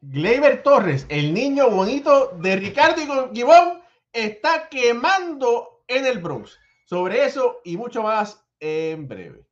Gleyber Torres, el niño bonito de Ricardo Gibón, está quemando en el Bronx. Sobre eso y mucho más en breve.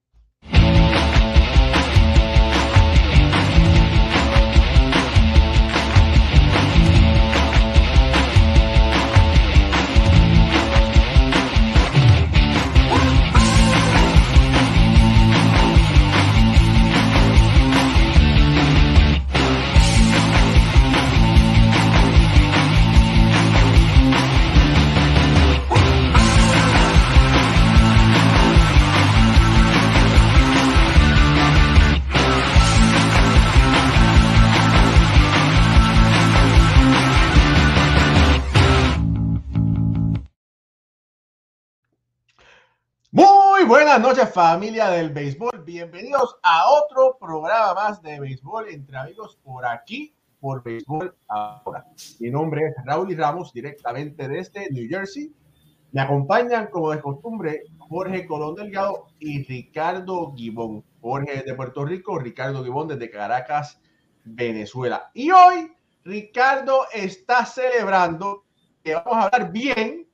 Buenas noches familia del béisbol, bienvenidos a otro programa más de béisbol entre amigos por aquí, por béisbol ahora. Mi nombre es Raúl Ramos, directamente desde New Jersey. Me acompañan como de costumbre Jorge Colón Delgado y Ricardo Gibón. Jorge de Puerto Rico, Ricardo Gibón desde Caracas, Venezuela. Y hoy Ricardo está celebrando que vamos a hablar bien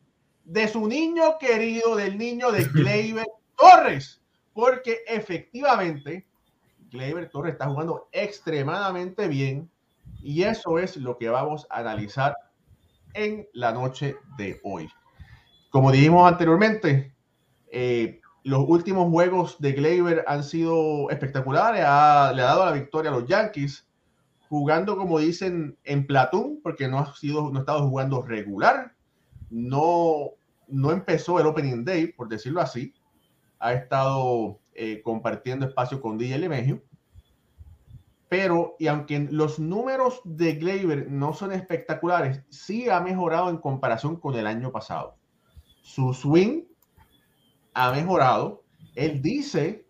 de su niño querido, del niño de Gleyber Torres, porque efectivamente Gleyber Torres está jugando extremadamente bien y eso es lo que vamos a analizar en la noche de hoy. Como dijimos anteriormente, eh, los últimos juegos de Gleyber han sido espectaculares. le ha dado la victoria a los Yankees, jugando como dicen en Platón, porque no ha sido, no ha estado jugando regular. No, no empezó el Opening Day, por decirlo así ha estado eh, compartiendo espacio con DJ Lemegio. Pero, y aunque los números de Gleyber no son espectaculares, sí ha mejorado en comparación con el año pasado. Su swing ha mejorado. Él dice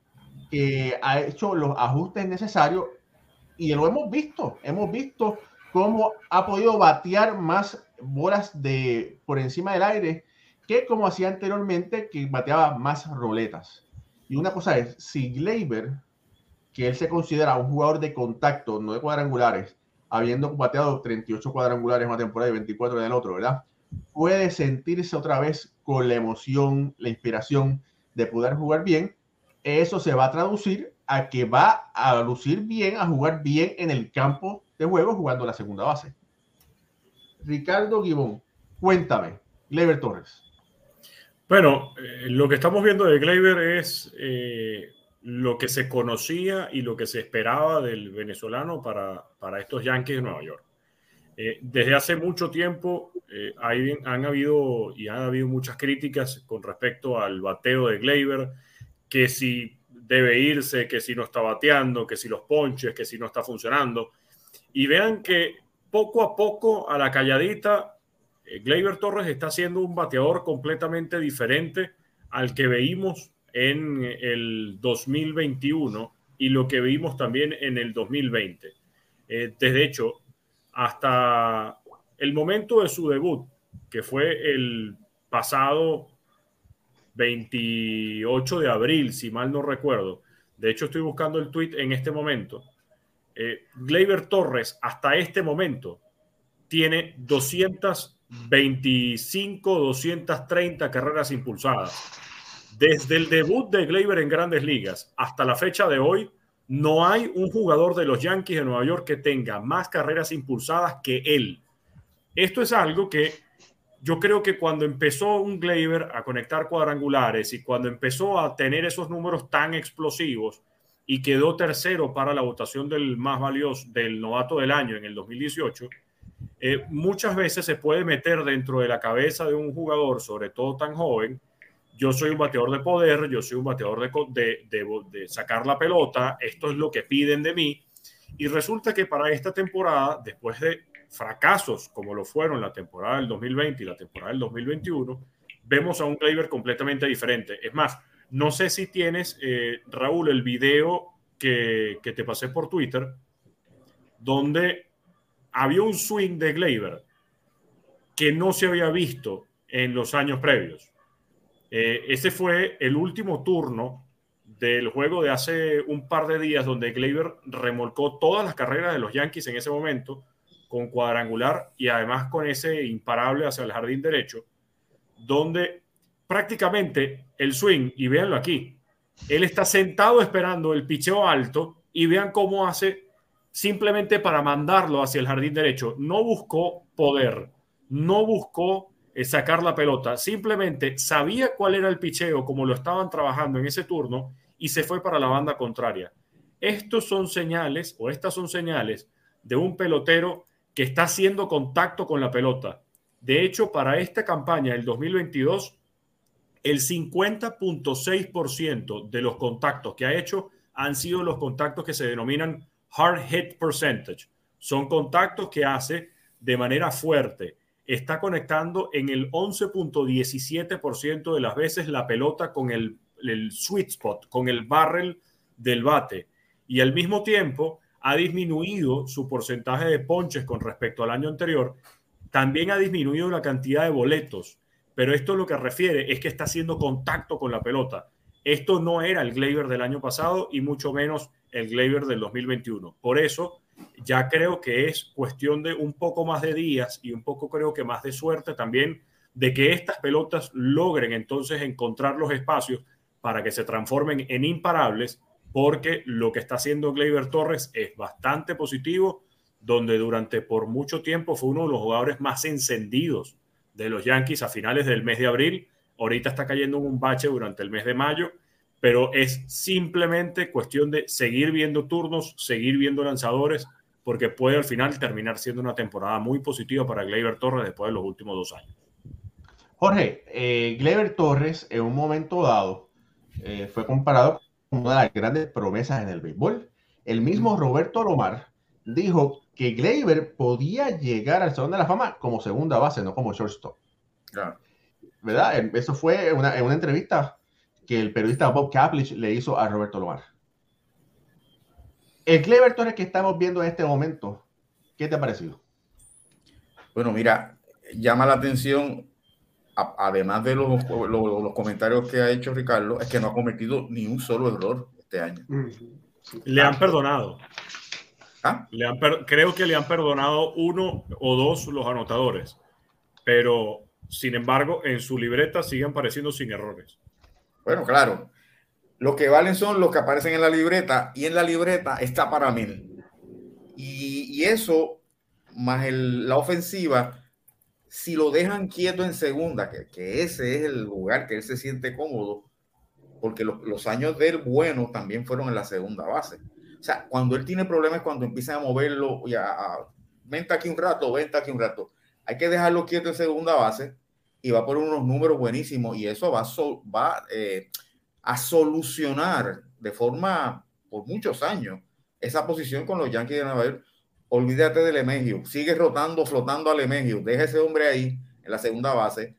que ha hecho los ajustes necesarios y lo hemos visto. Hemos visto cómo ha podido batear más bolas de por encima del aire que como hacía anteriormente, que bateaba más roletas. Y una cosa es, si Gleyber, que él se considera un jugador de contacto, no de cuadrangulares, habiendo bateado 38 cuadrangulares en una temporada y 24 en el otro, ¿verdad? Puede sentirse otra vez con la emoción, la inspiración de poder jugar bien. Eso se va a traducir a que va a lucir bien, a jugar bien en el campo de juego jugando la segunda base. Ricardo Gibón, cuéntame, Gleyber Torres. Bueno, eh, lo que estamos viendo de Gleyber es eh, lo que se conocía y lo que se esperaba del venezolano para, para estos Yankees de Nueva York. Eh, desde hace mucho tiempo hay, han habido y han habido muchas críticas con respecto al bateo de Gleyber, que si debe irse, que si no está bateando, que si los ponches, que si no está funcionando. Y vean que poco a poco, a la calladita, eh, Gleyber Torres está siendo un bateador completamente diferente al que veíamos en el 2021 y lo que vimos también en el 2020. Eh, desde hecho, hasta el momento de su debut, que fue el pasado 28 de abril, si mal no recuerdo. De hecho, estoy buscando el tweet en este momento. Eh, Gleyber Torres, hasta este momento, tiene 200 25, 230 carreras impulsadas. Desde el debut de Gleyber en grandes ligas hasta la fecha de hoy, no hay un jugador de los Yankees de Nueva York que tenga más carreras impulsadas que él. Esto es algo que yo creo que cuando empezó un Gleyber a conectar cuadrangulares y cuando empezó a tener esos números tan explosivos y quedó tercero para la votación del más valioso del novato del año en el 2018, eh, muchas veces se puede meter dentro de la cabeza de un jugador, sobre todo tan joven, yo soy un bateador de poder, yo soy un bateador de, de, sacar la pelota, esto es lo que piden de mí. Y resulta que para esta temporada, después de fracasos como lo fueron la temporada del 2020 y la temporada del 2021, vemos a un Gleyber completamente diferente. Es más, no sé si tienes, eh, Raúl, el video que, que te pasé por Twitter, donde había un swing de Gleyber que no se había visto en los años previos. Eh, ese fue el último turno del juego de hace un par de días donde Gleyber remolcó todas las carreras de los Yankees en ese momento con cuadrangular y además con ese imparable hacia el jardín derecho, donde prácticamente el swing, y véanlo aquí, él está sentado esperando el picheo alto y vean cómo hace simplemente para mandarlo hacia el jardín derecho. No buscó poder, no buscó eh, sacar la pelota, simplemente sabía cuál era el picheo, como lo estaban trabajando en ese turno y se fue para la banda contraria. Estos son señales o estas son señales de un pelotero que está haciendo contacto con la pelota. De hecho, para esta campaña del 2022, el 50.6% de los contactos que ha hecho han sido los contactos que se denominan hard hit percentage. Son contactos que hace de manera fuerte. Está conectando en el 11.17% de las veces la pelota con el, sweet spot, con el barrel del bate. Y al mismo tiempo ha disminuido su porcentaje de ponches con respecto al año anterior. También ha disminuido la cantidad de boletos. Pero esto lo que refiere es que está haciendo contacto con la pelota. Esto no era el Gleyber del año pasado y mucho menos el Gleyber del 2021. Por eso ya creo que es cuestión de un poco más de días y un poco creo que más de suerte también de que estas pelotas logren entonces encontrar los espacios para que se transformen en imparables, porque lo que está haciendo Gleyber Torres es bastante positivo, donde durante por mucho tiempo fue uno de los jugadores más encendidos de los Yankees a finales del mes de abril. Ahorita está cayendo en un bache durante el mes de mayo pero es simplemente cuestión de seguir viendo turnos, seguir viendo lanzadores, porque puede al final terminar siendo una temporada muy positiva para Gleyber Torres después de los últimos dos años. Jorge, eh, Gleyber Torres en un momento dado eh, fue comparado con una de las grandes promesas en el béisbol. El mismo Roberto Lomar dijo que Gleyber podía llegar al Salón de la Fama como segunda base, no como shortstop. ¿Verdad? Eso fue en una entrevista que el periodista Bob Kaplich le hizo a Roberto Lomar. El Clever Torres que estamos viendo en este momento, ¿qué te ha parecido? Bueno, mira, llama la atención, además de los, los, comentarios que ha hecho Ricardo, es que no ha cometido ni un solo error este año. Le han perdonado. ¿Ah? Le han creo que le han perdonado uno o dos los anotadores, pero sin embargo en su libreta siguen apareciendo sin errores. Bueno, claro. Lo que valen son los que aparecen en la libreta y en la libreta está para mil. Y, eso, más la ofensiva, si lo dejan quieto en segunda, que, ese es el lugar que él se siente cómodo, porque los, años de él buenos también fueron en la segunda base. O sea, cuando él tiene problemas, cuando empiezan a moverlo, y a, venta aquí un rato, venta aquí un rato, hay que dejarlo quieto en segunda base y va por unos números buenísimos y eso va, va eh, a solucionar de forma por muchos años esa posición con los Yankees de Nueva York. Olvídate del Emegio, sigue rotando, flotando al Emegio, deja ese hombre ahí en la segunda base,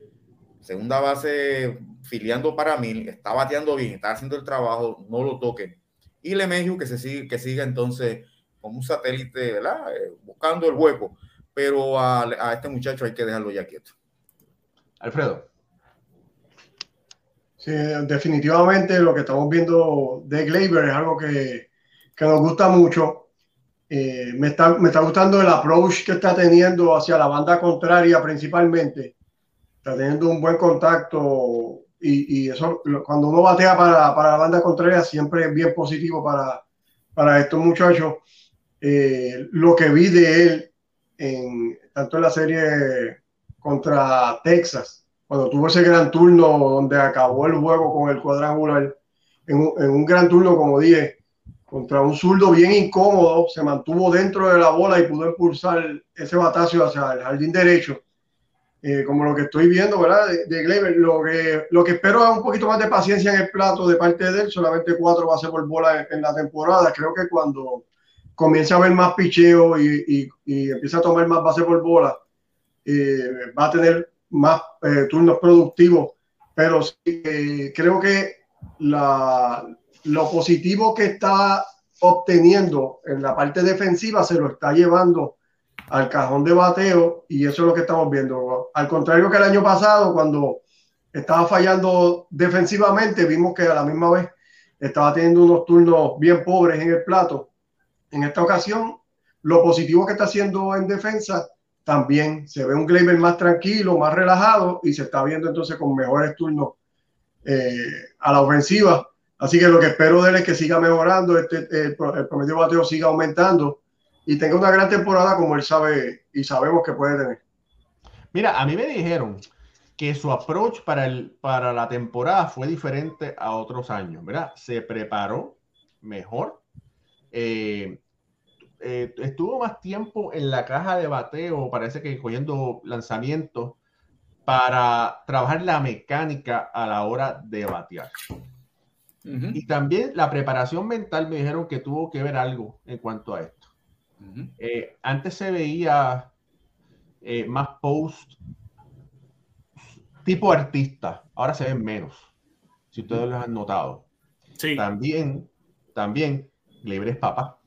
segunda base filiando para mí, está bateando bien, está haciendo el trabajo, no lo toquen. Y Lemegio que se sigue, que siga entonces como un satélite, ¿verdad? Eh, buscando el hueco, pero a, a este muchacho hay que dejarlo ya quieto. Alfredo. Sí, definitivamente lo que estamos viendo de Gleyber es algo que, nos gusta mucho. Eh, me, está, me está gustando el approach que está teniendo hacia la banda contraria principalmente. Está teniendo un buen contacto y, eso cuando uno batea para, la banda contraria siempre es bien positivo para, para estos muchachos. Eh, lo que vi de él en, tanto en la serie contra Texas, cuando tuvo ese gran turno donde acabó el juego con el cuadrangular, en un, gran turno, como dije, contra un zurdo bien incómodo, se mantuvo dentro de la bola y pudo impulsar ese batazo hacia el jardín derecho. Eh, como lo que estoy viendo, ¿verdad? De, de lo que, lo que espero es un poquito más de paciencia en el plato de parte de él, solamente cuatro bases por bola en, la temporada. Creo que cuando comience a ver más picheo y, y, y empieza a tomar más bases por bola, eh, va a tener más eh, turnos productivos, pero sí, eh, creo que la, lo positivo que está obteniendo en la parte defensiva se lo está llevando al cajón de bateo y eso es lo que estamos viendo. Al contrario que el año pasado, cuando estaba fallando defensivamente, vimos que a la misma vez estaba teniendo unos turnos bien pobres en el plato. En esta ocasión, lo positivo que está haciendo en defensa también se ve un Gleyber más tranquilo, más relajado y se está viendo entonces con mejores turnos eh, a la ofensiva. Así que lo que espero de él es que siga mejorando, este, el, promedio de bateo siga aumentando y tenga una gran temporada como él sabe y sabemos que puede tener. Mira, a mí me dijeron que su approach para, el, para la temporada fue diferente a otros años, ¿verdad? Se preparó mejor. Eh, eh, estuvo más tiempo en la caja de bateo, parece que cogiendo lanzamientos para trabajar la mecánica a la hora de batear. Y también la preparación mental me dijeron que tuvo que ver algo en cuanto a esto. Eh, antes se veía eh, más post tipo artista, ahora se ven menos, si ustedes lo han notado. Sí. También, también, libre es papá,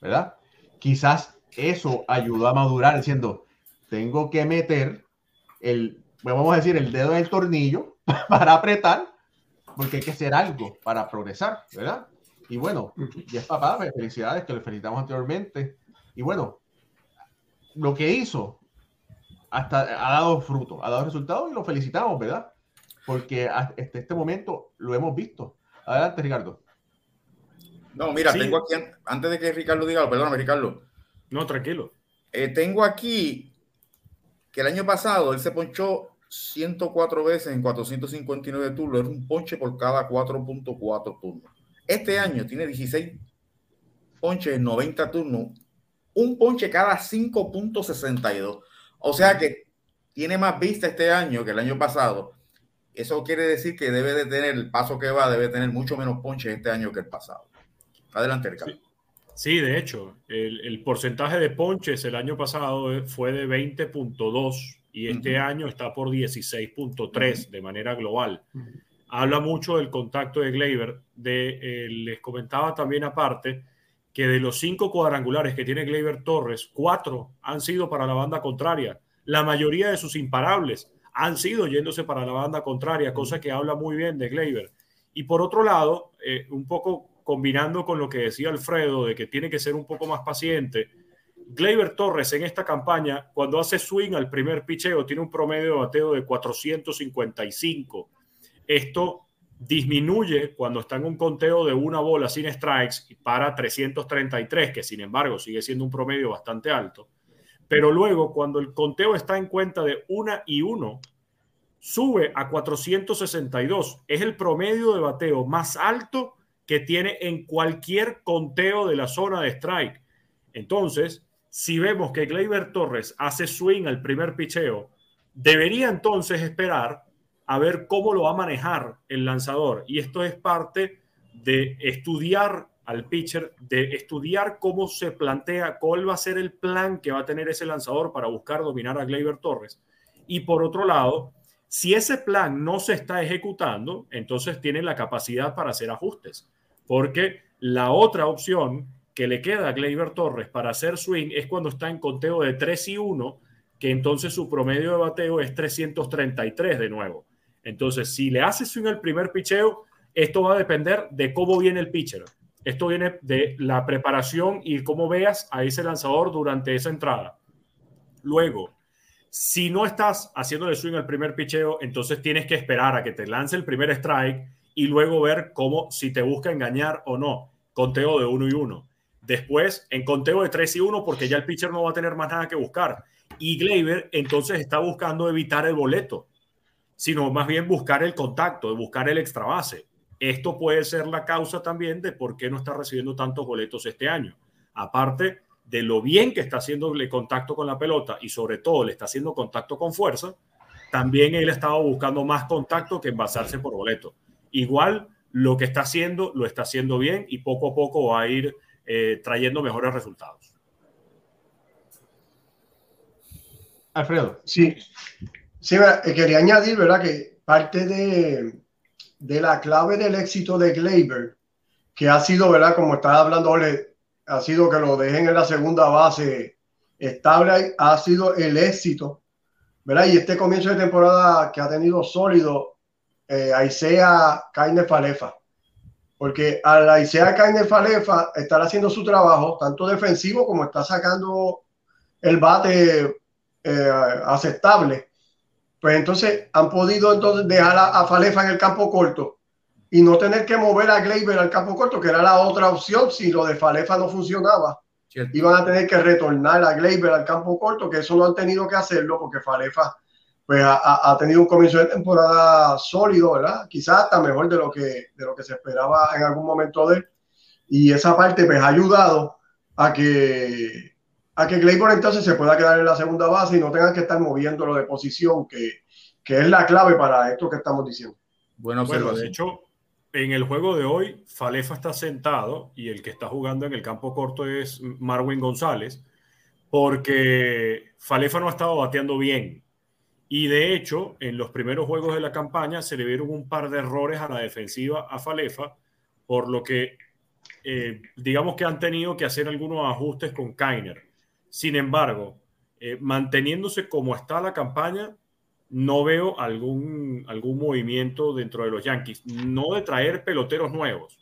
¿verdad? Quizás eso ayudó a madurar diciendo, tengo que meter el, vamos a decir, el dedo en el tornillo para apretar, porque hay que hacer algo para progresar, ¿verdad? Y bueno, y es papá, pues, felicidades que le felicitamos anteriormente. Y bueno, lo que hizo hasta ha dado fruto, ha dado resultados y lo felicitamos, ¿verdad? Porque hasta este, este momento lo hemos visto. Adelante, Ricardo. No, mira, tengo aquí, antes de que Ricardo diga, perdóname, Ricardo. No, tranquilo. Eh, tengo aquí que el año pasado él se ponchó 104 veces en 459 turnos, es un ponche por cada 4.4 turnos. Este año tiene 16 ponches en 90 turnos, un ponche cada 5.62. O sea que tiene más vista este año que el año pasado. Eso quiere decir que debe de tener el paso que va, debe tener mucho menos ponches este año que el pasado. Adelante, Ricardo. Sí. de hecho, el, porcentaje de ponches el año pasado fue de 20.2 y este año está por 16.3 de manera global. Habla mucho del contacto de Gleyber. De, eh, les comentaba también aparte que de los cinco cuadrangulares que tiene Gleyber Torres, cuatro han sido para la banda contraria. La mayoría de sus imparables han sido yéndose para la banda contraria, cosa que habla muy bien de Gleyber. Y por otro lado, eh, un poco combinando con lo que decía Alfredo de que tiene que ser un poco más paciente, Gleyber Torres en esta campaña, cuando hace swing al primer picheo, tiene un promedio de bateo de 455. Esto disminuye cuando está en un conteo de una bola sin strikes y para 333, que sin embargo sigue siendo un promedio bastante alto. Pero luego, cuando el conteo está en cuenta de una y uno, sube a 462. Es el promedio de bateo más alto que tiene en cualquier conteo de la zona de strike. Entonces, si vemos que Gleyber Torres hace swing al primer picheo, debería entonces esperar a ver cómo lo va a manejar el lanzador. Y esto es parte de estudiar al pitcher, de estudiar cómo se plantea, cuál va a ser el plan que va a tener ese lanzador para buscar dominar a Gleyber Torres. Y por otro lado, si ese plan no se está ejecutando, entonces tiene la capacidad para hacer ajustes, porque la otra opción que le queda a Gleyber Torres para hacer swing es cuando está en conteo de 3 y 1, que entonces su promedio de bateo es 333 de nuevo. Entonces, si le hace swing al primer picheo, esto va a depender de cómo viene el pitcher. Esto viene de la preparación y cómo veas a ese lanzador durante esa entrada. Luego, si no estás haciendo el swing al primer picheo, entonces tienes que esperar a que te lance el primer strike y luego ver cómo, si te busca engañar o no. Conteo de uno y uno. Después, en conteo de 3 y 1, porque ya el pitcher no va a tener más nada que buscar. Y Gleyber entonces está buscando evitar el boleto, sino más bien buscar el contacto, buscar el extra base. Esto puede ser la causa también de por qué no está recibiendo tantos boletos este año. Aparte de lo bien que está haciéndole contacto con la pelota y sobre todo le está haciendo contacto con fuerza, también él estaba buscando más contacto que envasarse por boleto. Igual lo que está haciendo lo está haciendo bien y poco a poco va a ir eh, trayendo mejores resultados. Alfredo. Sí, sí, eh, quería añadir, ¿verdad? Que parte de, de la clave del éxito de Gleyber, que ha sido, ¿verdad? Como estaba hablando, ha sido que lo dejen en la segunda base estable, ha sido el éxito, ¿verdad? Y este comienzo de temporada que ha tenido sólido, eh, Aisea Caine Falefa. porque a la Isaiah Kainer Falefa estar haciendo su trabajo, tanto defensivo como está sacando el bate eh, aceptable, pues entonces han podido entonces dejar a, Falefa en el campo corto y no tener que mover a Gleyber al campo corto, que era la otra opción si lo de Falefa no funcionaba. Iban a tener que retornar a Gleyber al campo corto, que eso no han tenido que hacerlo porque Falefa pues ha, tenido un comienzo de temporada sólido, ¿verdad? Quizás hasta mejor de lo que, de lo que se esperaba en algún momento de él. Y esa parte pues ha ayudado a que, a que Gleyber entonces se pueda quedar en la segunda base y no tengan que estar moviéndolo de posición, que, que es la clave para esto que estamos diciendo. Bueno, bueno de hecho, en el juego de hoy, Falefa está sentado y el que está jugando en el campo corto es Marwin González, porque Falefa no ha estado bateando bien y de hecho, en los primeros juegos de la campaña se le vieron un par de errores a la defensiva a Falefa, por lo que eh, digamos que han tenido que hacer algunos ajustes con Kainer. Sin embargo, eh, manteniéndose como está la campaña, no veo algún, algún movimiento dentro de los Yankees. No de traer peloteros nuevos,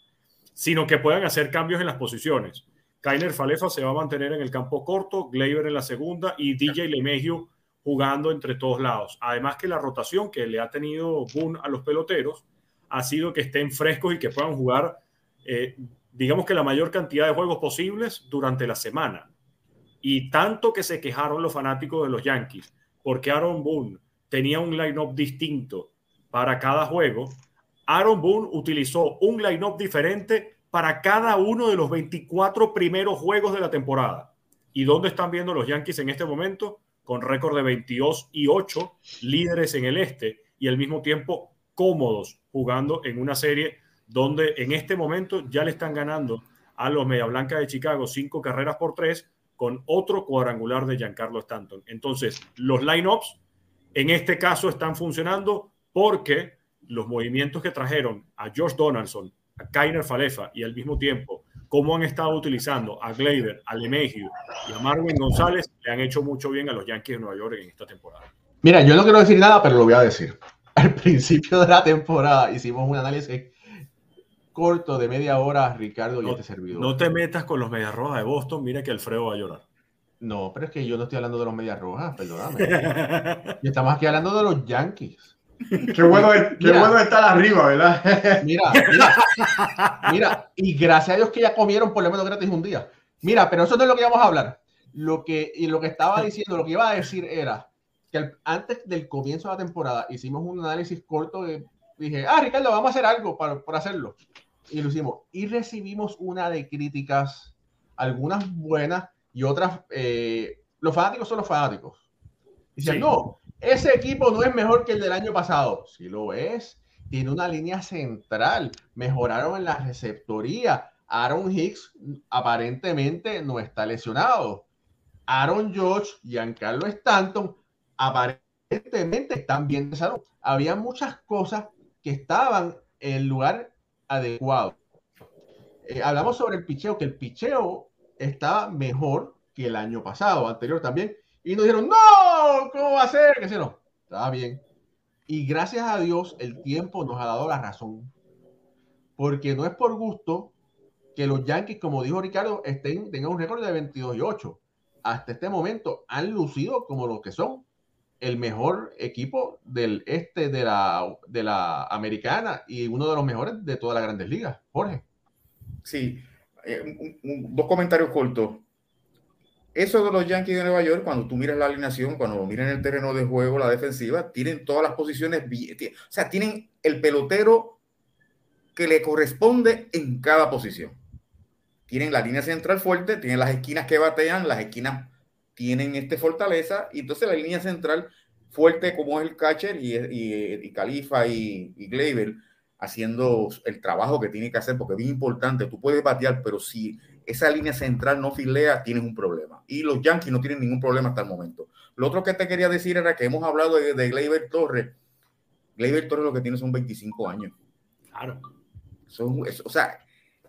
sino que puedan hacer cambios en las posiciones. Kainer Falefa se va a mantener en el campo corto, Gleyber en la segunda y DJ LeMahieu jugando entre todos lados. Además que la rotación que le ha tenido Boone a los peloteros ha sido que estén frescos y que puedan jugar, eh, digamos que la mayor cantidad de juegos posibles durante la semana. Y tanto que se quejaron los fanáticos de los Yankees porque Aaron Boone tenía un line-up distinto para cada juego, Aaron Boone utilizó un line-up diferente para cada uno de los 24 primeros juegos de la temporada. ¿Y dónde están viendo los Yankees en este momento? Con récord de 22 y 8, líderes en el este y al mismo tiempo cómodos jugando en una serie donde en este momento ya le están ganando a los Media Blanca de Chicago cinco carreras por tres con otro cuadrangular de Giancarlo Stanton. Entonces, los lineups en este caso están funcionando porque los movimientos que trajeron a Josh Donaldson, a Kainer Falefa y al mismo tiempo cómo han estado utilizando a Gleyber, a LeMahieu y a Marvin González, le han hecho mucho bien a los Yankees de Nueva York en esta temporada. Mira, yo no quiero decir nada, pero lo voy a decir. Al principio de la temporada hicimos un análisis corto de media hora, Ricardo y este servidor. No te metas con los Medias Rojas de Boston, mira que Alfredo va a llorar. No, pero es que yo no estoy hablando de los Medias Rojas, perdóname. y estamos aquí hablando de los Yankees. Qué bueno, qué bueno estar arriba, ¿verdad? Mira, mira, y gracias a Dios que ya comieron por lo menos gratis un día. Mira, pero eso no es lo que vamos a hablar. Lo que, y lo que estaba diciendo, lo que iba a decir era que antes del comienzo de la temporada hicimos un análisis corto de, dije, ah, Ricardo, vamos a hacer algo para, para hacerlo. Y lo hicimos. Y recibimos una de críticas, algunas buenas y otras, eh, los fanáticos son los fanáticos. Dicen, no, ese equipo no es mejor que el del año pasado. Sí lo es. Tiene una línea central. Mejoraron en la receptoría. Aaron Hicks aparentemente no está lesionado. Aaron George, Giancarlo Stanton, aparentemente están bien de salud. Había muchas cosas que estaban en el lugar adecuado. Eh, hablamos sobre el picheo, que el picheo estaba mejor que el año pasado, anterior también, y nos dijeron, no, ¿cómo va a ser? Que si no, estaba bien. Y gracias a Dios el tiempo nos ha dado la razón. Porque no es por gusto que los Yankees, como dijo Ricardo, estén, tengan un récord de 22 y 8. Hasta este momento han lucido como los que son el mejor equipo del este de la, de la americana y uno de los mejores de todas las grandes ligas. Jorge. Sí, eh, dos comentarios cortos eso de los Yankees de Nueva York, cuando tú miras la alineación, cuando miran el terreno de juego, la defensiva, tienen todas las posiciones o sea, tienen el pelotero que le corresponde en cada posición. Tienen la línea central fuerte, tienen las esquinas que batean, las esquinas tienen este fortaleza, y entonces la línea central fuerte como es el catcher y, Califa y, y haciendo el trabajo que tiene que hacer, porque es bien importante, tú puedes batear, pero si esa línea central no filea, tienes un problema. Y los Yankees no tienen ningún problema hasta el momento. Lo otro que te quería decir era que hemos hablado de, de Gleyber Torres. Gleyber Torres lo que tiene son 25 años. Claro. o sea,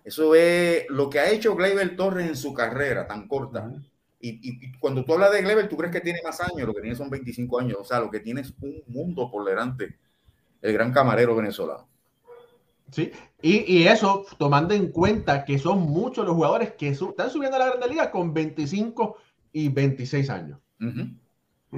eso es lo que ha hecho Gleyber Torres en su carrera tan corta. y, cuando tú hablas de Gleyber, tú crees que tiene más años, lo que tiene son 25 años. O sea, lo que tiene es un mundo por delante. El gran camarero venezolano. Sí, y, eso tomando en cuenta que son muchos los jugadores que están subiendo a la Grande Liga con 25 y 26 años.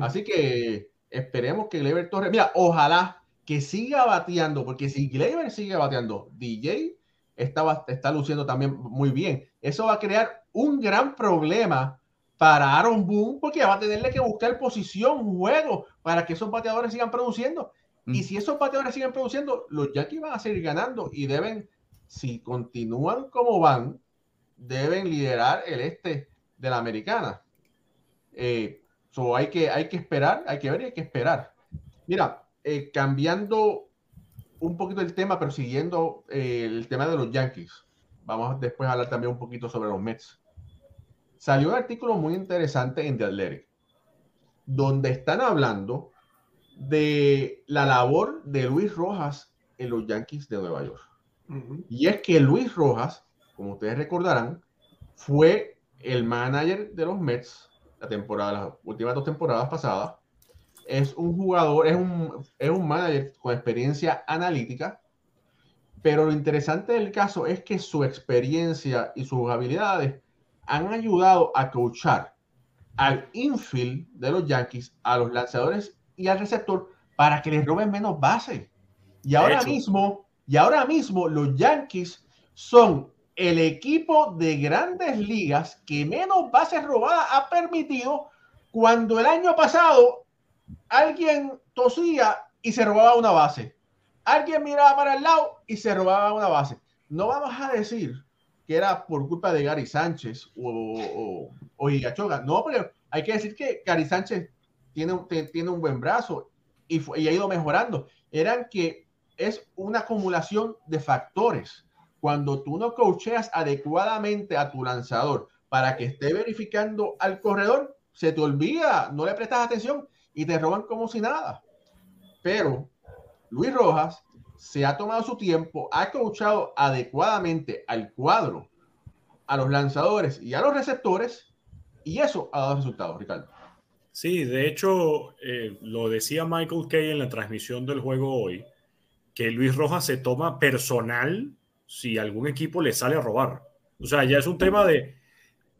Así que esperemos que Gleyber Torres, mira, ojalá que siga bateando, porque si Gleyber sigue bateando, DJ está, está luciendo también muy bien. Eso va a crear un gran problema para Aaron Boone, porque va a tenerle que buscar posición, juego, para que esos bateadores sigan produciendo. Y si esos bateadores siguen produciendo, los Yankees van a seguir ganando y deben, si continúan como van, deben liderar el este de la americana. Eh, hay, que, hay que esperar, hay que ver y hay que esperar. Mira, eh, cambiando un poquito el tema, pero siguiendo eh, el tema de los Yankees, vamos después a hablar también un poquito sobre los Mets. Salió un artículo muy interesante en The Athletic, donde están hablando de la labor de Luis Rojas en los Yankees de Nueva York. Y es que Luis Rojas, como ustedes recordarán, fue el manager de los Mets la temporada, las últimas dos temporadas pasadas. Es un jugador, es un, es un manager con experiencia analítica, pero lo interesante del caso es que su experiencia y sus habilidades han ayudado a coachar al infield de los Yankees, a los lanzadores y al receptor para que les roben menos bases. Y ahora mismo, y ahora mismo los Yankees son el equipo de grandes ligas que menos bases robadas ha permitido cuando el año pasado alguien tosía y se robaba una base. Alguien miraba para el lado y se robaba una base. No vamos a decir que era por culpa de Gary Sánchez o, o, No, pero hay que decir que Gary Sánchez tiene, tiene un buen brazo y, y ha ido mejorando. Eran que es una acumulación de factores cuando tú no coacheas adecuadamente a tu lanzador para que esté verificando al corredor, se te olvida, no le prestas atención y te roban como si nada. Pero Luis Rojas se ha tomado su tiempo, ha coachado adecuadamente al cuadro, a los lanzadores y a los receptores, y eso ha dado resultados, Ricardo. Sí, de hecho, eh, lo decía Michael Kay en la transmisión del juego hoy, que Luis Rojas se toma personal si algún equipo le sale a robar. O sea, ya es un tema de,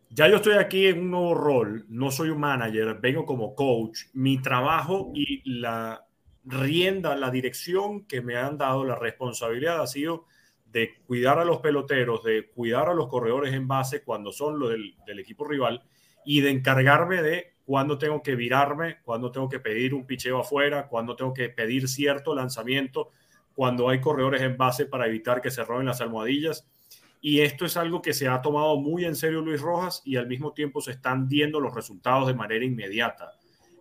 ya yo estoy aquí en un nuevo rol, no soy un manager, vengo como coach, mi trabajo y la rienda, la dirección que me han dado, la responsabilidad ha sido de cuidar a los peloteros, de cuidar a los corredores en base cuando son los del, del equipo rival y de encargarme de cuándo tengo que virarme, cuándo tengo que pedir un picheo afuera, cuándo tengo que pedir cierto lanzamiento cuando hay corredores en base para evitar que se roben las almohadillas. Y esto es algo que se ha tomado muy en serio Luis Rojas y al mismo tiempo se están viendo los resultados de manera inmediata.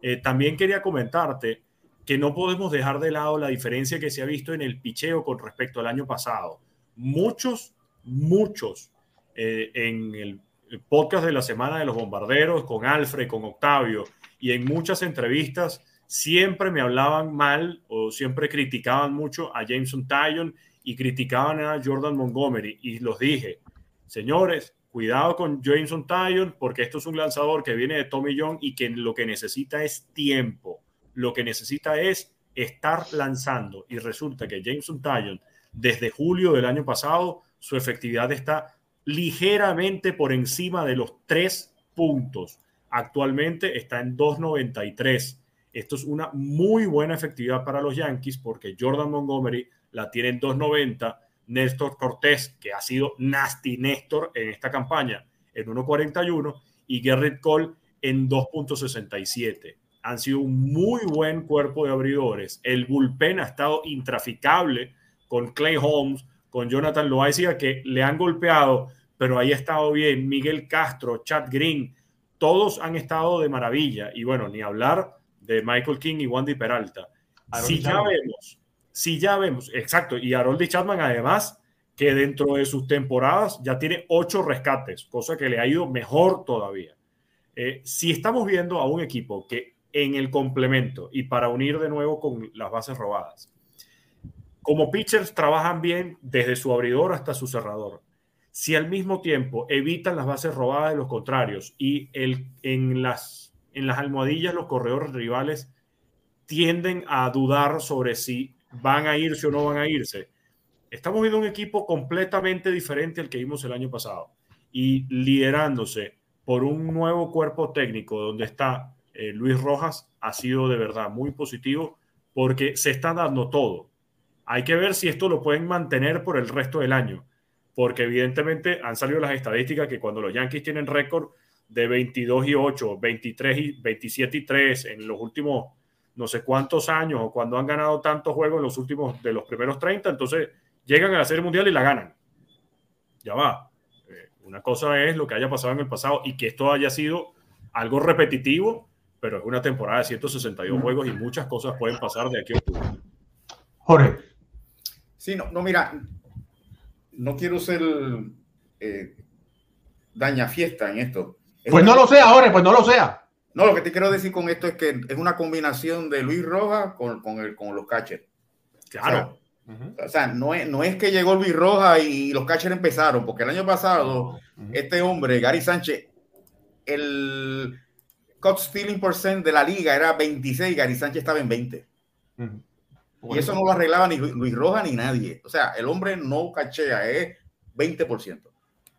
Eh, también quería comentarte que no podemos dejar de lado la diferencia que se ha visto en el picheo con respecto al año pasado. Muchos, muchos eh, en el podcast de la Semana de los Bombarderos con Alfred, con Octavio y en muchas entrevistas siempre me hablaban mal o siempre criticaban mucho a Jameson Tyon y criticaban a Jordan Montgomery. Y los dije, señores, cuidado con Jameson Tyon porque esto es un lanzador que viene de Tommy John y que lo que necesita es tiempo. Lo que necesita es estar lanzando. Y resulta que Jameson Tyon, desde julio del año pasado, su efectividad está ligeramente por encima de los tres puntos. Actualmente está en 293 esto es una muy buena efectividad para los Yankees porque Jordan Montgomery la tiene en 2.90, Néstor Cortés, que ha sido nasty Néstor en esta campaña, en 1.41 y Garrett Cole en 2.67. Han sido un muy buen cuerpo de abridores. El bullpen ha estado intraficable con Clay Holmes, con Jonathan Loaiziga, que le han golpeado, pero ahí ha estado bien. Miguel Castro, Chad Green, todos han estado de maravilla. Y bueno, ni hablar de Michael King y Wandy Peralta. si ya vemos, si ya vemos, exacto, y Harold Chapman además, que dentro de sus temporadas ya tiene ocho rescates, cosa que le ha ido mejor todavía. Eh, si estamos viendo a un equipo que en el complemento y para unir de nuevo con las bases robadas, como pitchers trabajan bien desde su abridor hasta su cerrador. Si al mismo tiempo evitan las bases robadas de los contrarios y el, en las en las almohadillas los corredores rivales tienden a dudar sobre si van a irse o no van a irse. estamos viendo un equipo completamente diferente al que vimos el año pasado y liderándose por un nuevo cuerpo técnico donde está eh, Luis Rojas ha sido de verdad muy positivo porque se está dando todo. Hay que ver si esto lo pueden mantener por el resto del año, porque evidentemente han salido las estadísticas que cuando los Yankees tienen récord de 22 y 8, 23 y 27 y 3 en los últimos no sé cuántos años o cuando han ganado tantos juegos en los últimos de los primeros 30, entonces llegan a la Serie Mundial y la ganan. Ya va. Eh, una cosa es lo que haya pasado en el pasado y que esto haya sido algo repetitivo, pero es una temporada de 162 juegos y muchas cosas pueden pasar de aquí a octubre. Jorge. Sí, no, no, mira, no quiero ser eh, daña fiesta en esto. pues no lo sea, Jorge, pues no lo sea. No, lo que te quiero decir con esto es que es una combinación de Luis Rojas con, con, el, con los catchers. Claro. O sea, no, es, no es que llegó Luis Rojas y los catchers empezaron, porque el año pasado, este hombre, Gary Sánchez, el cut stealing percent de la liga era 26, Gary Sánchez estaba en 20. Y eso no lo arreglaba ni Luis Rojas ni nadie. O sea, el hombre no cachea, es 20%.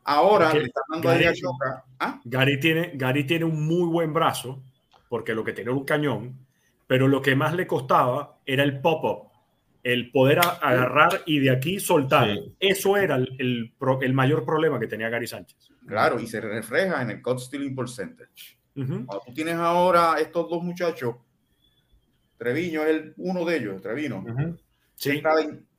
Ahora le está dando Gary, a ¿Ah? Gary, tiene, Gary tiene un muy buen brazo, porque lo que tenía era un cañón, pero lo que más le costaba era el pop-up, el poder agarrar y de aquí soltar. Eso era el, el, mayor problema que tenía Gary Sánchez. Claro, y se refleja en el cut stealing percentage. Cuando tú tienes ahora estos dos muchachos, Treviño es el, uno de ellos, Trevino. sí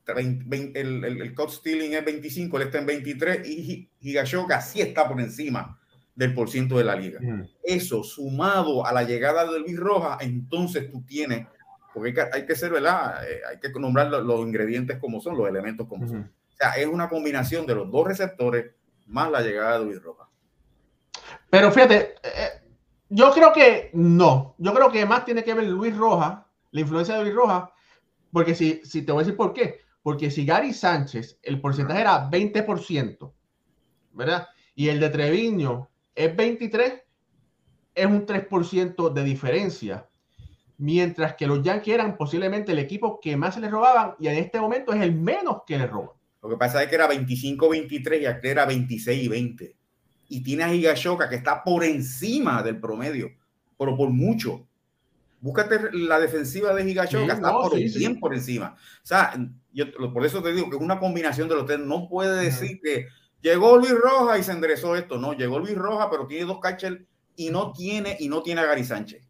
el, el, cut stealing es 25, él está en 23 y Higashoka sí está por encima del por ciento de la liga. Eso sumado a la llegada de Luis Rojas, entonces tú tienes, porque hay que, ser, ¿verdad? Eh, hay que nombrar los, ingredientes como son, los elementos como son. O sea, es una combinación de los dos receptores más la llegada de Luis Rojas. Pero fíjate, eh, yo creo que no. Yo creo que más tiene que ver Luis Rojas, la influencia de Rojas, porque si, si te voy a decir por qué porque si Gary Sánchez, el porcentaje era 20%, ¿verdad? Y el de Treviño es 23, es un 3% de diferencia. Mientras que los Yankees eran posiblemente el equipo que más les robaban y en este momento es el menos que les roban. Lo que pasa es que era 25-23 y aquí era 26-20. Y tiene a Higashoka que está por encima del promedio, pero por mucho. Búscate la defensiva de Higashoka, está por bien por encima. O sea, yo, por eso te digo que es una combinación de los tres. No puede decir que llegó Luis Roja y se enderezó esto. No, llegó Luis Roja, pero tiene dos catchers y no tiene, y no tiene a Gary Sánchez.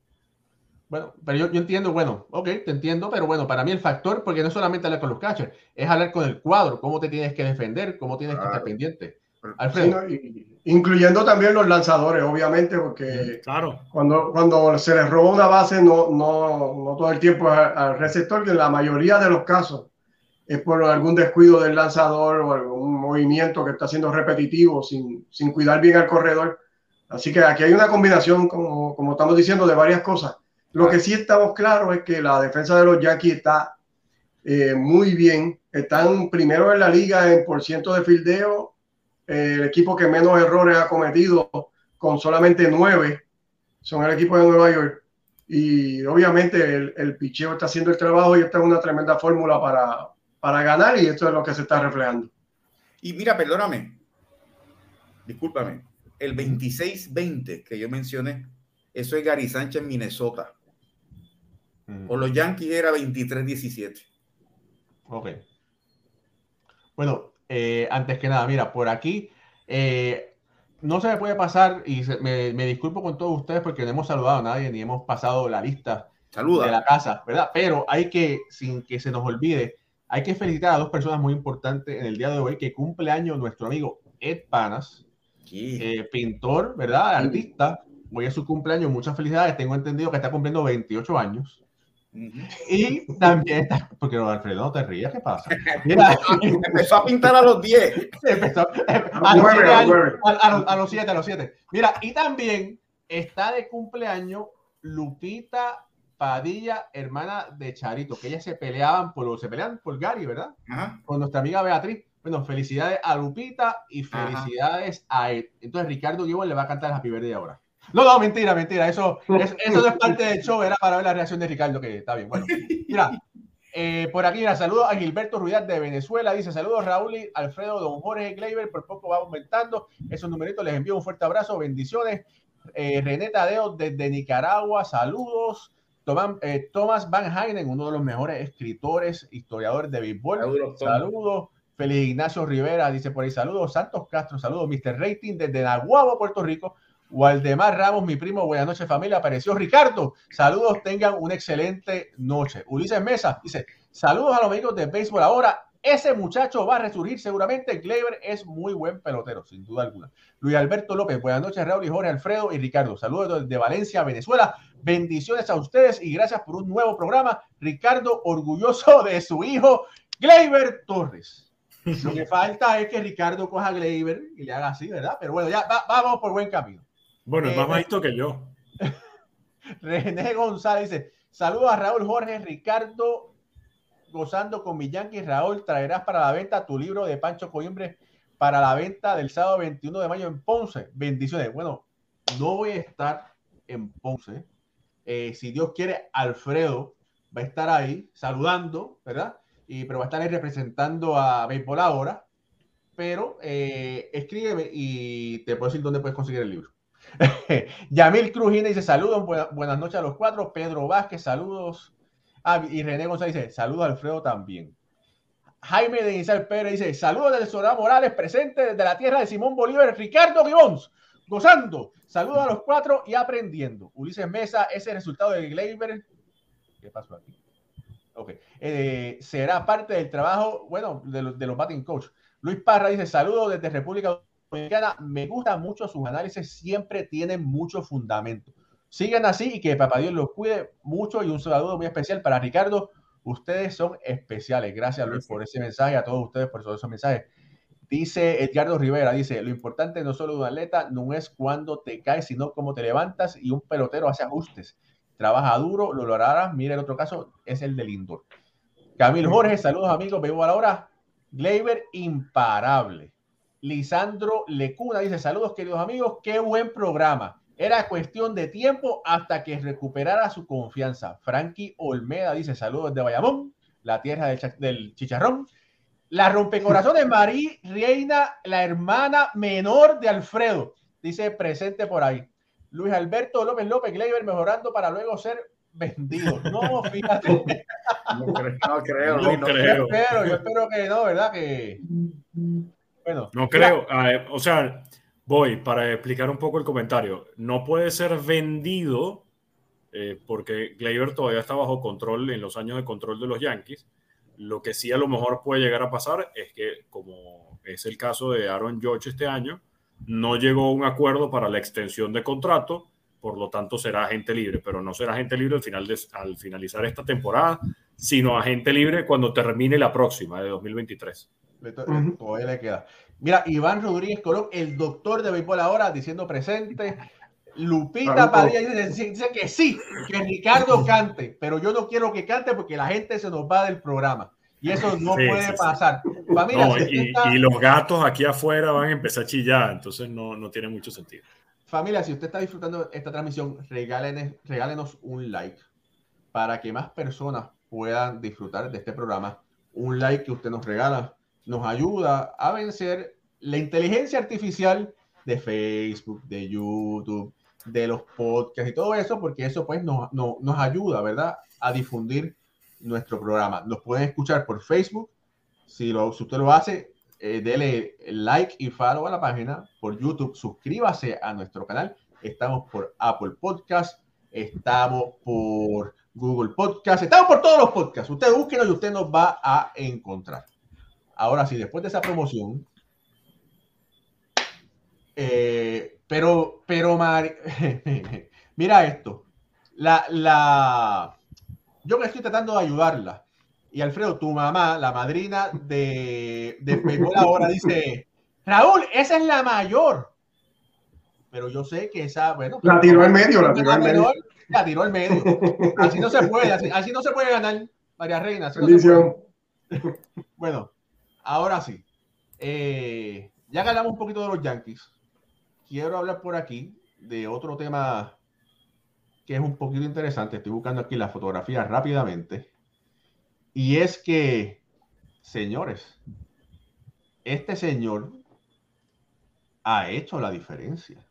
Bueno, pero yo, yo, entiendo, bueno, ok, te entiendo, pero bueno, para mí el factor, porque no es solamente hablar con los catchers, es hablar con el cuadro, cómo te tienes que defender, cómo tienes que estar pendiente. Alfredo. incluyendo también los lanzadores, obviamente, porque claro. cuando, cuando se les roba una base, no, no, no todo el tiempo al receptor, que en la mayoría de los casos es por algún descuido del lanzador o algún movimiento que está siendo repetitivo sin, sin cuidar bien al corredor. Así que aquí hay una combinación, como, como estamos diciendo, de varias cosas. Lo que sí estamos claros es que la defensa de los Yankees está eh, muy bien. Están primero en la liga en por ciento de fildeo. Eh, el equipo que menos errores ha cometido con solamente nueve son el equipo de Nueva York. Y obviamente el, el picheo está haciendo el trabajo y esta es una tremenda fórmula para, para ganar y esto es lo que se está reflejando. Y mira, perdóname, discúlpame, el 26-20 que yo mencioné, eso es Gary Sánchez, Minnesota. O los Yankees era 23-17. Ok. Bueno, eh, antes que nada, mira, por aquí eh, no se me puede pasar, y me, disculpo con todos ustedes porque no hemos saludado a nadie ni hemos pasado la lista de la casa, ¿verdad? Pero hay que, sin que se nos olvide, hay que felicitar a dos personas muy importantes en el día de hoy que cumple año nuestro amigo Ed Panas, eh, pintor, ¿verdad? Artista. Hoy es su cumpleaños, muchas felicidades. Tengo entendido que está cumpliendo 28 años. Y también está, porque Alfredo no te rías, ¿qué pasa? Mira, empezó a pintar a los 10. Empezó, a, los 7 a, los 7, a los 7. Mira, y también está de cumpleaños Lupita Padilla, hermana de Charito, que ellas se peleaban por, se pelean por Gary, ¿verdad? Con nuestra amiga Beatriz. Bueno, felicidades a Lupita y felicidades a él. Entonces Ricardo Guibón le va a cantar el Happy Birthday ahora. No, no, mentira, mentira. Eso, eso, no es parte del show, era para ver la reacción de Ricardo, que está bien. Bueno, mira, Eh, por aquí, mira, saludos a Gilberto Ruidad de Venezuela. Dice: Saludos, Raúl y Alfredo, don Jorge Gleyber. Por poco va aumentando. Esos numeritos les envío un fuerte abrazo. Bendiciones. Eh, René Tadeo desde Nicaragua. Saludos. Eh, Thomas Van Heinen, uno de los mejores escritores, historiadores de béisbol. Saludos. saludos. Feliz Ignacio Rivera dice por ahí saludos. Santos Castro, saludos. Mr. Rating desde Nahuabo, Puerto Rico. Waldemar Ramos, mi primo, buenas noches familia. Apareció Ricardo. Saludos, tengan una excelente noche. Ulises Mesa dice, saludos a los amigos de béisbol. Ahora, ese muchacho va a resurgir seguramente. Gleyber es muy buen pelotero, sin duda alguna. Luis Alberto López, buenas noches, Raúl y Jorge Alfredo y Ricardo. Saludos desde Valencia, Venezuela. Bendiciones a ustedes y gracias por un nuevo programa. Ricardo, orgulloso de su hijo, Gleyber Torres. Lo que falta es que Ricardo coja a Gleyber y le haga así, ¿verdad? Pero bueno, ya vamos por buen camino. Bueno, es más bajito que yo. René González dice: Saludos a Raúl Jorge, Ricardo, gozando con mi Yankee. Raúl, traerás para la venta tu libro de Pancho Coimbre para la venta del sábado 21 de mayo en Ponce. Bendiciones. Bueno, no voy a estar en Ponce. Eh, si Dios quiere, Alfredo va a estar ahí saludando, ¿verdad? Y, pero va a estar ahí representando a Béisbol ahora. Pero eh, escríbeme y te puedo decir dónde puedes conseguir el libro. Yamil Crujina dice saludos, buenas noches a los cuatro. Pedro Vázquez, saludos. Ah, y René González dice saludos a Alfredo también. Jaime de Isabel Pérez dice saludos del Soledad Morales, presente desde la tierra de Simón Bolívar, Ricardo Gibons, gozando. Saludos a los cuatro y aprendiendo. Ulises Mesa, ese resultado de Gleyber. ¿Qué pasó aquí? Ok. Eh, será parte del trabajo, bueno, de, de los batting coach. Luis Parra dice saludos desde República me gusta mucho sus análisis, siempre tienen mucho fundamento. Sigan así y que Papá Dios los cuide mucho y un saludo muy especial para Ricardo. Ustedes son especiales. Gracias Luis por ese mensaje, a todos ustedes por esos mensajes. Dice Edgardo Rivera, dice, lo importante no solo de un atleta no es cuando te caes, sino cómo te levantas y un pelotero hace ajustes. Trabaja duro, lo lograrás. Mira el otro caso, es el del indoor. Camil Jorge, saludos amigos, veo a la hora. Gleyber, imparable. Lisandro Lecuna dice: Saludos, queridos amigos, qué buen programa. Era cuestión de tiempo hasta que recuperara su confianza. Frankie Olmeda dice: Saludos de Bayamón, la tierra del, chicharrón. La rompecorazones Marí Reina, la hermana menor de Alfredo, dice presente por ahí. Luis Alberto López López Gleyber mejorando para luego ser vendido. No, fíjate. No, creo, no, creo. Yo espero, yo espero que no, ¿verdad? Que no creo. o sea, voy para explicar un poco el comentario. No puede ser vendido eh, porque Gleyber todavía está bajo control en los años de control de los Yankees. Lo que sí a lo mejor puede llegar a pasar es que, como es el caso de Aaron George este año, no llegó a un acuerdo para la extensión de contrato, por lo tanto será agente libre, pero no será agente libre al, final de, al finalizar esta temporada, sino agente libre cuando termine la próxima de 2023. Todavía le queda. Mira, Iván Rodríguez Colón, el doctor de béisbol ahora, diciendo presente. Lupita Padilla dice, que sí, que Ricardo cante, pero yo no quiero que cante porque la gente se nos va del programa. Y eso no puede pasar. y, los gatos aquí afuera van a empezar a chillar, entonces no, no tiene mucho sentido. Familia, si usted está disfrutando esta transmisión, regálenos, regálenos un like para que más personas puedan disfrutar de este programa. Un like que usted nos regala nos ayuda a vencer la inteligencia artificial de Facebook, de YouTube, de los podcasts y todo eso, porque eso pues nos, nos ayuda, ¿verdad? A difundir nuestro programa. Nos pueden escuchar por Facebook. Si, lo, si usted lo hace, eh, dele like y follow a la página. Por YouTube, suscríbase a nuestro canal. Estamos por Apple Podcast, estamos por Google Podcast, estamos por todos los podcasts. Usted búsquenos y usted nos va a encontrar. Ahora sí, después de esa promoción, eh, pero, pero, mira esto. La, la, yo me estoy tratando de ayudarla. Y Alfredo, tu mamá, la madrina de, de ahora, dice: Raúl, esa es la mayor. Pero yo sé que esa, bueno. La tiró al medio, la tiró al medio. La tiró al medio. Así no se puede, así, no se puede ganar, María Reina. bueno, Ahora sí. Eh, ya hablamos un poquito de los Yankees. Quiero hablar por aquí de otro tema que es un poquito interesante. Estoy buscando aquí la fotografía rápidamente. Y es que, señores, este señor ha hecho la diferencia.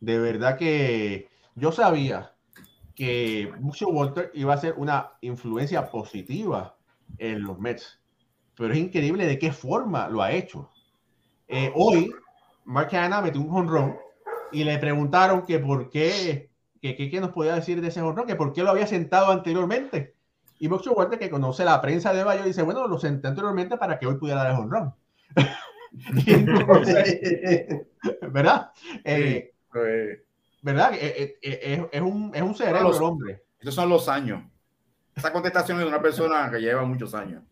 De verdad que yo sabía que Mucho Walter iba a ser una influencia positiva en los Mets, pero es increíble de qué forma lo ha hecho. Eh, hoy, Mark Hanna metió un honrón y le preguntaron que por qué, que qué nos podía decir de ese honrón, que por qué lo había sentado anteriormente. Y Mucho Walter, que conoce la prensa de Bayo, dice, bueno, lo senté anteriormente para que hoy pudiera dar el honrón. ¿Verdad? Eh, ¿Verdad? Eh, es, un, es un cerebro el hombre. Esos son los años. Esa contestación es de una persona que lleva muchos años.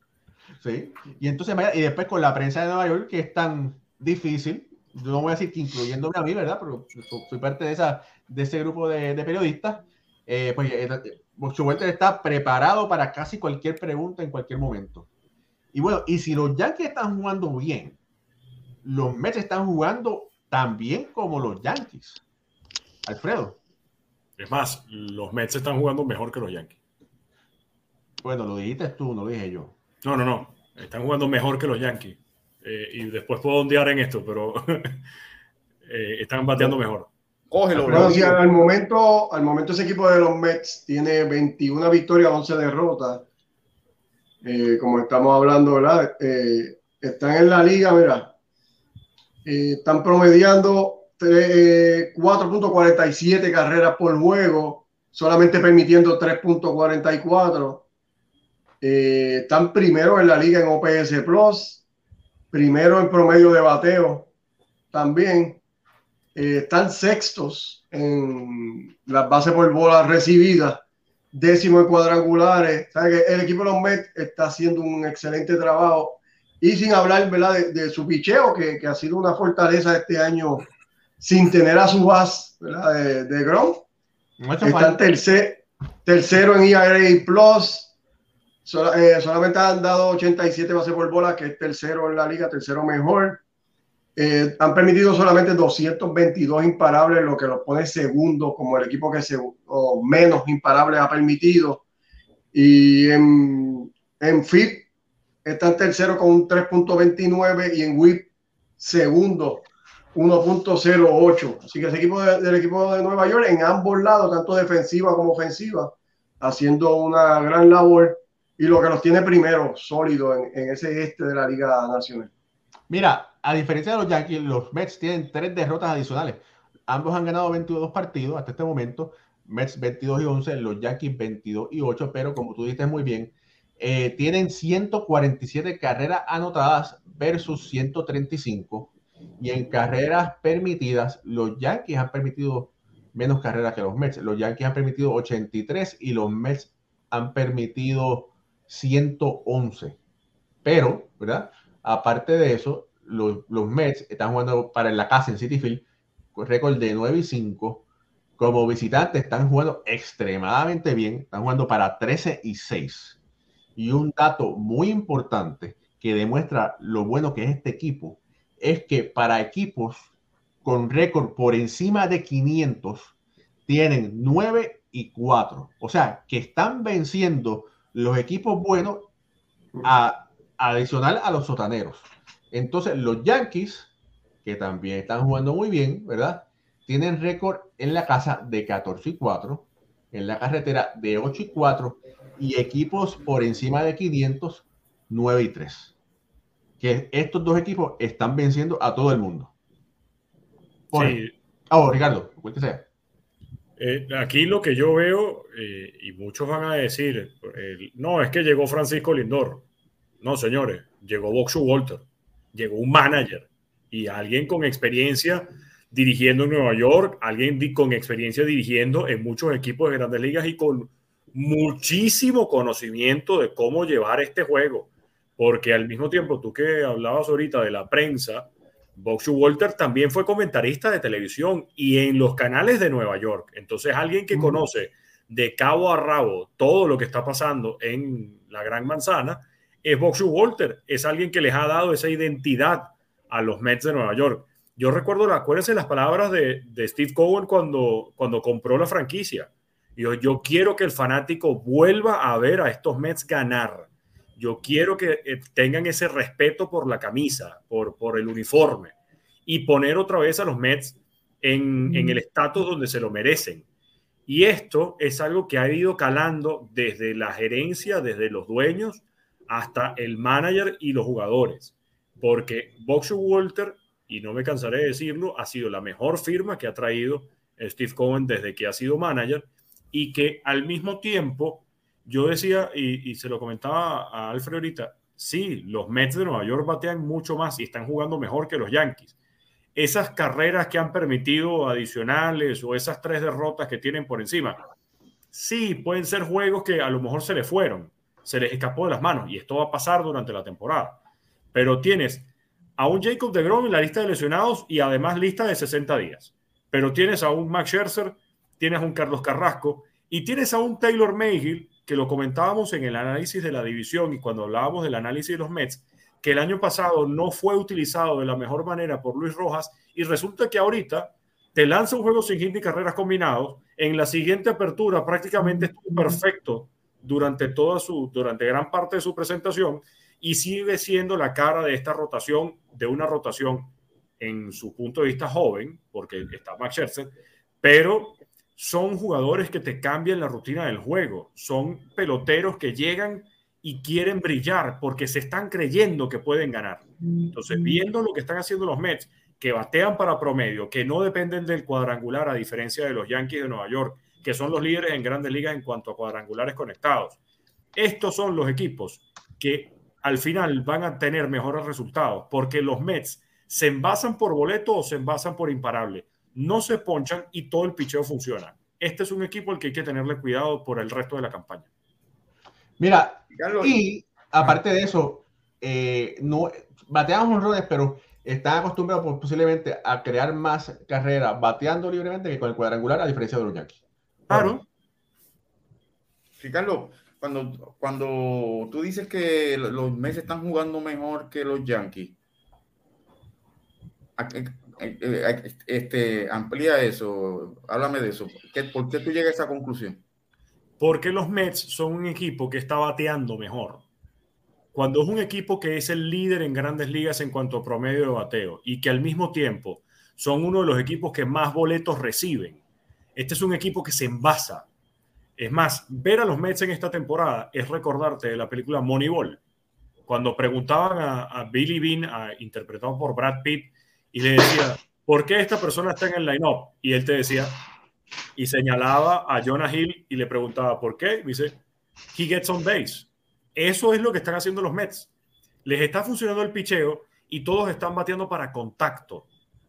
Sí. Y entonces, y después con la prensa de Nueva York, que es tan difícil, yo no voy a decir que incluyéndome a mí, ¿verdad? Pero soy parte de, esa, de ese grupo de, periodistas. pues Walter está preparado para casi cualquier pregunta en cualquier momento. Y bueno, y si los Yankees están jugando bien, los Mets están jugando tan bien como los Yankees. Alfredo. Es más, los Mets están jugando mejor que los Yankees. Bueno, lo dijiste tú, no lo dije yo. No, no, no. Están jugando mejor que los Yankees. Eh, y después puedo ondear en esto, pero eh, están bateando mejor. Cógelo, al momento, al momento ese equipo de los Mets tiene 21 victorias, 11 derrotas. Eh, como estamos hablando, ¿verdad? están en la liga, mira, están promediando 4.47 carreras por juego, solamente permitiendo 3.44. Eh, están primero en la liga en OPS Plus, primero en promedio de bateo también. Eh, están sextos en las bases por bola recibidas, décimo en cuadrangulares. el equipo de los Mets está haciendo un excelente trabajo y sin hablar ¿verdad? De, su picheo, que, que, ha sido una fortaleza este año sin tener a su base de, de Grom. Están tercer, tercero en ERA Plus. Eh, solamente han dado 87 bases por bola, que es tercero en la liga, tercero mejor. Eh, han permitido solamente 222 imparables, lo que los pone segundo como el equipo que menos imparables ha permitido. Y en, en FIP están tercero con un 3.29 y en WIP segundo 1.08. Así que ese equipo del equipo de Nueva York en ambos lados, tanto defensiva como ofensiva, haciendo una gran labor y lo que los tiene primero sólido en, ese este de la Liga Nacional. Mira, a diferencia de los Yankees, los Mets tienen tres derrotas adicionales. Ambos han ganado 22 partidos hasta este momento. Mets 22 y 11, los Yankees 22 y 8, pero como tú dices muy bien, eh, tienen 147 carreras anotadas versus 135 y en carreras permitidas, los Yankees han permitido menos carreras que los Mets. Los Yankees han permitido 83 y los Mets han permitido 111. Pero, ¿verdad? Aparte de eso, los, los Mets están jugando para la casa en City Field con récord de 9 y 5. Como visitantes están jugando extremadamente bien, están jugando para 13 y 6. Y un dato muy importante que demuestra lo bueno que es este equipo es que para equipos con récord por encima de 500 tienen 9 y 4. O sea, que están venciendo los equipos buenos a, adicional a los sotaneros. Entonces, los Yankees, que también están jugando muy bien, ¿verdad? Tienen récord en la casa de 14 y 4, en la carretera de 8 y 4 y equipos por encima de 500, 9 y 3 que estos dos equipos están venciendo a todo el mundo. sí. Oh, Ricardo, sea. Eh, aquí lo que yo veo, eh, y muchos van a decir, no, es que llegó Francisco Lindor. No, señores, llegó Boxu Walter, llegó un manager y alguien con experiencia dirigiendo en Nueva York, alguien con experiencia dirigiendo en muchos equipos de grandes ligas y con muchísimo conocimiento de cómo llevar este juego porque al mismo tiempo, tú que hablabas ahorita de la prensa, Boxu Walter también fue comentarista de televisión y en los canales de Nueva York. Entonces, alguien que conoce de cabo a rabo todo lo que está pasando en la Gran Manzana es Boxu Walter. Es alguien que les ha dado esa identidad a los Mets de Nueva York. Yo recuerdo, acuérdense las palabras de, de Steve Cohen cuando, cuando compró la franquicia. Yo, yo quiero que el fanático vuelva a ver a estos Mets ganar. Yo quiero que eh, tengan ese respeto por la camisa, por, por el uniforme y poner otra vez a los Mets en, en el estatus donde se lo merecen. Y esto es algo que ha ido calando desde la gerencia, desde los dueños, hasta el manager y los jugadores. Porque Boxer Walter, y no me cansaré de decirlo, ha sido la mejor firma que ha traído Steve Cohen desde que ha sido manager y que al mismo tiempo yo decía, y, se lo comentaba a Alfred ahorita, sí, los Mets de Nueva York batean mucho más y están jugando mejor que los Yankees. Esas carreras que han permitido adicionales o esas tres derrotas que tienen por encima, sí, pueden ser juegos que a lo mejor se les fueron, se les escapó de las manos y esto va a pasar durante la temporada. Pero tienes a un Jacob de Grom en la lista de lesionados y además lista de 60 días. Pero tienes a un Max Scherzer, tienes a un Carlos Carrasco y tienes a un Taylor Mayhill que lo comentábamos en el análisis de la división y cuando hablábamos del análisis de los Mets, que el año pasado no fue utilizado de la mejor manera por Luis Rojas y resulta que ahorita te lanza un juego sin hit ni carreras combinados, en la siguiente apertura prácticamente estuvo perfecto durante toda su, durante gran parte de su presentación y sigue siendo la cara de esta rotación, de una rotación en su punto de vista joven, porque está Max Scherzer, pero son jugadores que te cambian la rutina del juego, son peloteros que llegan y quieren brillar porque se están creyendo que pueden ganar. Entonces, viendo lo que están haciendo los Mets, que batean para promedio, que no dependen del cuadrangular a diferencia de los Yankees de Nueva York, que son los líderes en grandes ligas en cuanto a cuadrangulares conectados. Estos son los equipos que al final van a tener mejores resultados porque los Mets se envasan por boleto o se envasan por imparable no se ponchan y todo el picheo funciona. Este es un equipo al que hay que tenerle cuidado por el resto de la campaña. Mira, y aparte de eso, eh, no bateamos roles, pero están acostumbrados posiblemente a crear más carreras bateando libremente que con el cuadrangular, a diferencia de los Yankees. Claro. Sí, Carlos, cuando, cuando tú dices que los Mets están jugando mejor que los Yankees, este, amplía eso, háblame de eso. ¿Por qué tú llegas a esa conclusión? Porque los Mets son un equipo que está bateando mejor. Cuando es un equipo que es el líder en grandes ligas en cuanto a promedio de bateo y que al mismo tiempo son uno de los equipos que más boletos reciben. Este es un equipo que se envasa. Es más, ver a los Mets en esta temporada es recordarte de la película Moneyball. Cuando preguntaban a, Billy Bean, interpretado por Brad Pitt, y le decía, ¿por qué esta persona está en el line-up? Y él te decía, y señalaba a Jonah Hill y le preguntaba, ¿por qué? Y dice, he gets on base. Eso es lo que están haciendo los Mets. Les está funcionando el picheo y todos están bateando para contacto.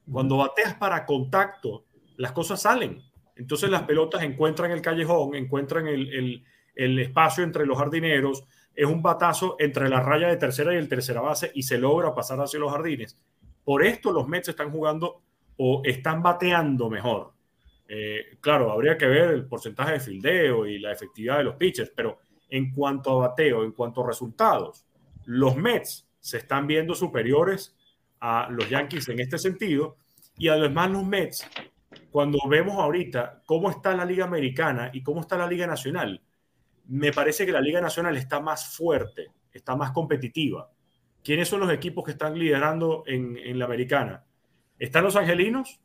Cuando bateas para contacto, las cosas salen. Entonces las pelotas encuentran el callejón, encuentran el, el, el espacio entre los jardineros, es un batazo entre la raya de tercera y el tercera base y se logra pasar hacia los jardines. Por esto los Mets están jugando o están bateando mejor. Eh, claro, habría que ver el porcentaje de fildeo y la efectividad de los pitchers, pero en cuanto a bateo, en cuanto a resultados, los Mets se están viendo superiores a los Yankees en este sentido y además los Mets, cuando vemos ahorita cómo está la Liga Americana y cómo está la Liga Nacional, me parece que la Liga Nacional está más fuerte, está más competitiva. ¿Quiénes son los equipos que están liderando en, la americana? ¿Están los angelinos?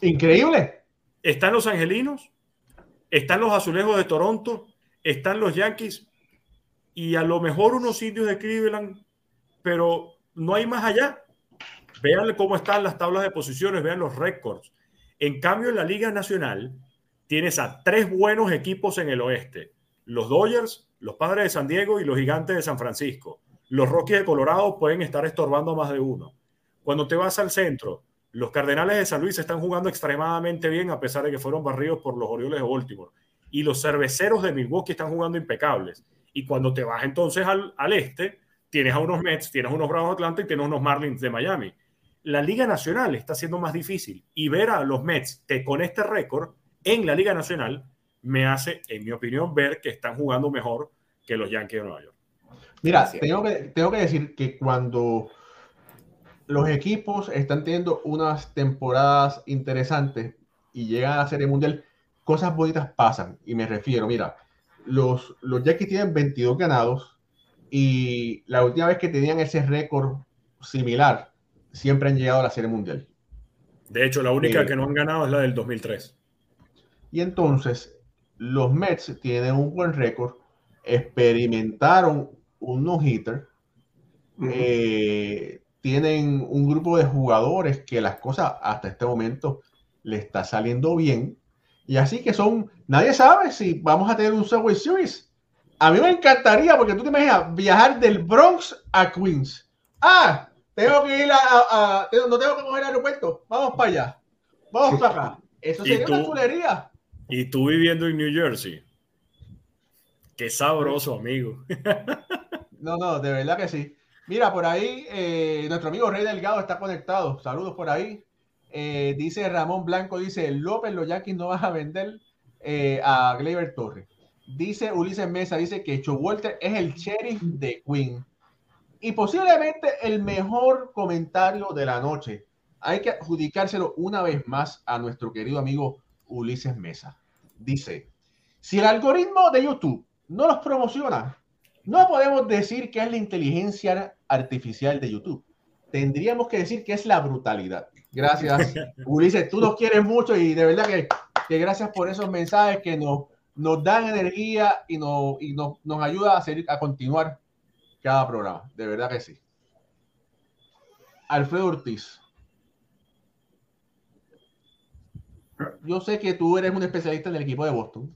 Increíble. ¿Están los angelinos? ¿Están los azulejos de Toronto? ¿Están los Yankees? Y a lo mejor unos indios de Cleveland, pero no hay más allá. Vean cómo están las tablas de posiciones, vean los récords. En cambio, en la Liga Nacional tienes a tres buenos equipos en el oeste. Los Dodgers, los Padres de San Diego y los Gigantes de San Francisco los Rockies de Colorado pueden estar estorbando a más de uno. Cuando te vas al centro, los Cardenales de San Luis están jugando extremadamente bien a pesar de que fueron barridos por los Orioles de Baltimore. Y los cerveceros de Milwaukee están jugando impecables. Y cuando te vas entonces al, este, tienes a unos Mets, tienes a unos Bravos de Atlanta y tienes unos Marlins de Miami. La Liga Nacional está siendo más difícil. Y ver a los Mets con este récord en la Liga Nacional me hace, en mi opinión, ver que están jugando mejor que los Yankees de Nueva York. Mira, tengo que, tengo que decir que cuando los equipos están teniendo unas temporadas interesantes y llegan a la Serie Mundial, cosas bonitas pasan. Y me refiero, mira, los, los Yankees tienen 22 ganados y la última vez que tenían ese récord similar, siempre han llegado a la Serie Mundial. De hecho, la única que no han ganado es la del 2003. Y entonces, los Mets tienen un buen récord, experimentaron un no-hitter, eh, tienen un grupo de jugadores que las cosas hasta este momento le está saliendo bien. Y así que son, nadie sabe si vamos a tener un Subway Series. A mí me encantaría, porque tú te imaginas viajar del Bronx a Queens. Ah, tengo que ir a, no tengo que coger el aeropuerto. Vamos para allá. Vamos para acá. Eso sería una chulería. Y tú viviendo en New Jersey. Qué sabroso, amigo. no, no, de verdad que sí. Mira, por ahí eh, nuestro amigo Rey Delgado está conectado. Saludos por ahí. Eh, dice Ramón Blanco, dice López, los Yankees no van a vender eh, a Gleyber Torres. Dice Ulises Mesa, dice que Walter es el sheriff de Queen. Y posiblemente el mejor comentario de la noche. Hay que adjudicárselo una vez más a nuestro querido amigo Ulises Mesa. Dice, si el algoritmo de YouTube no los promociona, no podemos decir que es la inteligencia artificial de YouTube. Tendríamos que decir que es la brutalidad. Gracias, Ulises. Tú nos quieres mucho y de verdad que, que gracias por esos mensajes que nos, nos dan energía y, nos, y nos, nos ayuda a, seguir, a continuar cada programa. De verdad que sí. Alfredo Ortiz. Yo sé que tú eres un especialista en el equipo de Boston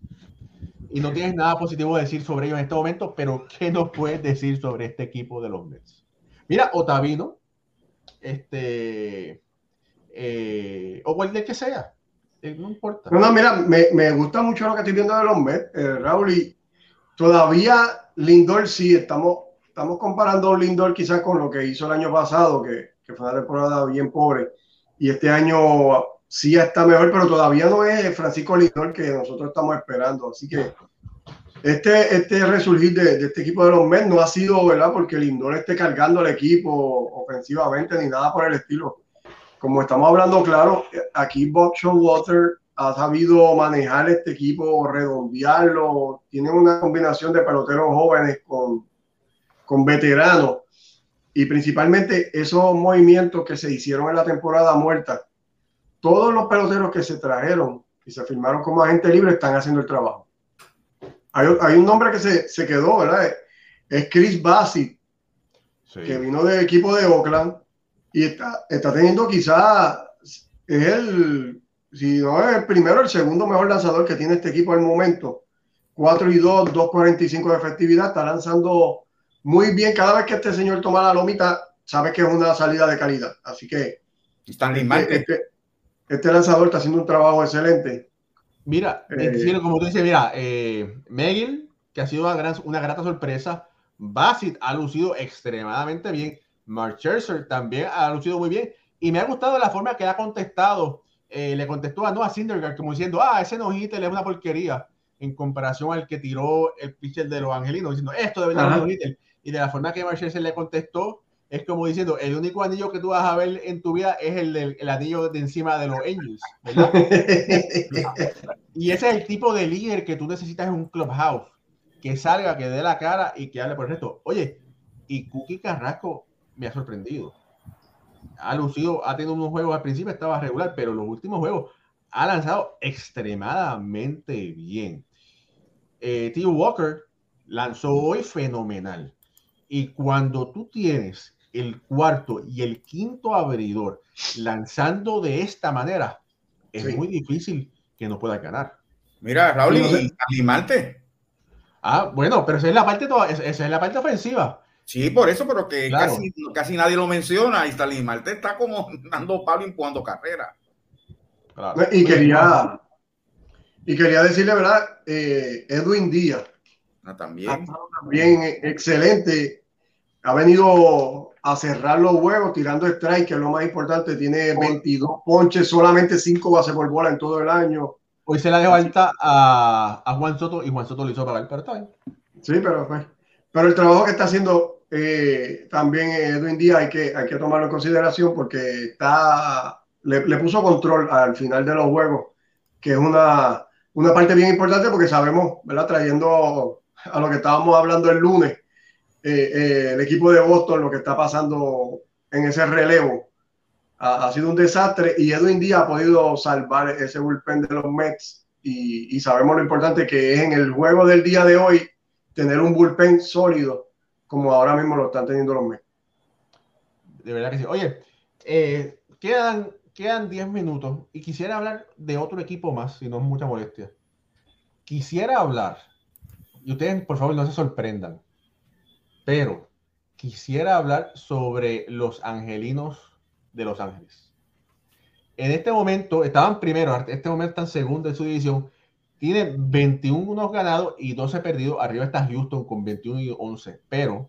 y no tienes nada positivo que decir sobre ellos en este momento, pero ¿qué nos puedes decir sobre este equipo de los Mets? Mira, Otavino, este, eh, o cualquier que sea, eh, no importa. No, mira, me, me, gusta mucho lo que estoy viendo de los Mets, eh, Raúl, y todavía Lindor sí, estamos, estamos comparando Lindor quizás con lo que hizo el año pasado, que, que fue una temporada bien pobre, y este año sí está mejor, pero todavía no es Francisco Lindor que nosotros estamos esperando. Así que este, este resurgir de, este equipo de los Mets no ha sido, ¿verdad? Porque Lindor esté cargando el equipo ofensivamente ni nada por el estilo. Como estamos hablando, claro, aquí Bob Water ha sabido manejar este equipo, redondearlo. Tiene una combinación de peloteros jóvenes con, con veteranos. Y principalmente esos movimientos que se hicieron en la temporada muerta todos los peloteros que se trajeron y se firmaron como agente libre están haciendo el trabajo. Hay, hay un nombre que se, se, quedó, ¿verdad? Es Chris Bassett, que vino del equipo de Oakland y está, está teniendo quizás, el, si no es el primero, el segundo mejor lanzador que tiene este equipo el momento. 4 y 2, 2.45 de efectividad, está lanzando muy bien. Cada vez que este señor toma la lomita, sabe que es una salida de calidad. Así que. Están este, este, este lanzador está haciendo un trabajo excelente. Mira, eh, como tú dices, mira, eh, que ha sido una, gran, una grata sorpresa, Bassett ha lucido extremadamente bien, Mark Scherzer también ha lucido muy bien, y me ha gustado la forma que ha contestado, eh, le contestó a Noah Syndergaard como diciendo, ah, ese no es una porquería, en comparación al que tiró el pitcher de los angelinos, diciendo, esto debe ser un y de la forma que Mark Scherzer le contestó, es como diciendo, el único anillo que tú vas a ver en tu vida es el, el anillo de encima de los Angels, y ese es el tipo de líder que tú necesitas en un clubhouse, que salga, que dé la cara y que hable por el resto. Oye, y Cookie Carrasco me ha sorprendido. Ha lucido, ha tenido unos juegos al principio, estaba regular, pero los últimos juegos ha lanzado extremadamente bien. Eh, T. Walker lanzó hoy fenomenal. Y cuando tú tienes el cuarto y el quinto abridor lanzando de esta manera, es muy difícil que no pueda ganar. Mira, Raúl, y animarte. Ah, bueno, pero esa es la parte, toda, esa es la parte ofensiva. Sí, por eso, pero que casi, nadie lo menciona. Y Stalin Marte está como dando palo empujando carrera. Y quería, y quería decirle, ¿verdad? Eh, Edwin Díaz. Ah, también. también excelente. Ha venido a cerrar los juegos tirando strike, que es lo más importante. Tiene 22 ponches, solamente 5 bases por bola en todo el año. Hoy se la dio alta a, a, Juan Soto y Juan Soto lo hizo pero está bien. Sí, pero, pues, pero el trabajo que está haciendo eh, también Edwin Díaz hay que, hay que tomarlo en consideración porque está, le, le, puso control al final de los juegos, que es una, una parte bien importante porque sabemos, ¿verdad? Trayendo a lo que estábamos hablando el lunes, eh, eh, el equipo de Boston, lo que está pasando en ese relevo, ha, sido un desastre y Edwin Díaz ha podido salvar ese bullpen de los Mets y, y, sabemos lo importante que es en el juego del día de hoy tener un bullpen sólido como ahora mismo lo están teniendo los Mets. De verdad que sí. Oye, eh, quedan, quedan 10 minutos y quisiera hablar de otro equipo más, si no es mucha molestia. Quisiera hablar, y ustedes por favor no se sorprendan, pero quisiera hablar sobre los angelinos de Los Ángeles. En este momento, estaban primero, en este momento están segundo en su división, tiene 21 ganados y 12 perdidos. Arriba está Houston con 21 y 11. Pero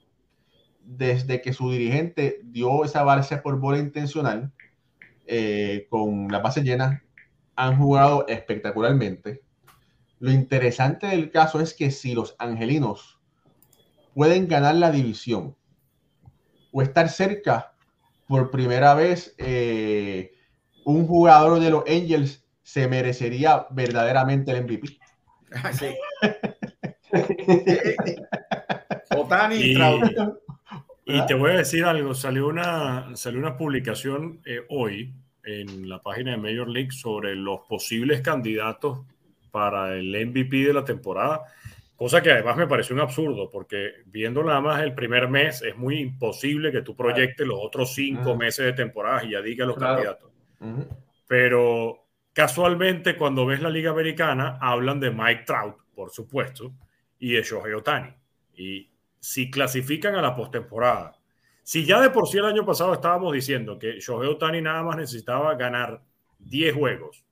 desde que su dirigente dio esa base por bola intencional, eh, con la base llena, han jugado espectacularmente. Lo interesante del caso es que si los angelinos pueden ganar la división o estar cerca por primera vez, eh, un jugador de los Angels se merecería verdaderamente el MVP. Ah, sí. Otani y, y, te voy a decir algo, salió una, salió una publicación eh, hoy en la página de Major League sobre los posibles candidatos para el MVP de la temporada, cosa que además me pareció un absurdo, porque viendo nada más el primer mes es muy imposible que tú proyectes los otros cinco meses de temporada y ya diga los candidatos. Pero Casualmente, cuando ves la Liga Americana, hablan de Mike Trout, por supuesto, y de Shohei Otani. Y si clasifican a la postemporada, si ya de por sí el año pasado estábamos diciendo que Shohei Otani nada más necesitaba ganar 10 juegos,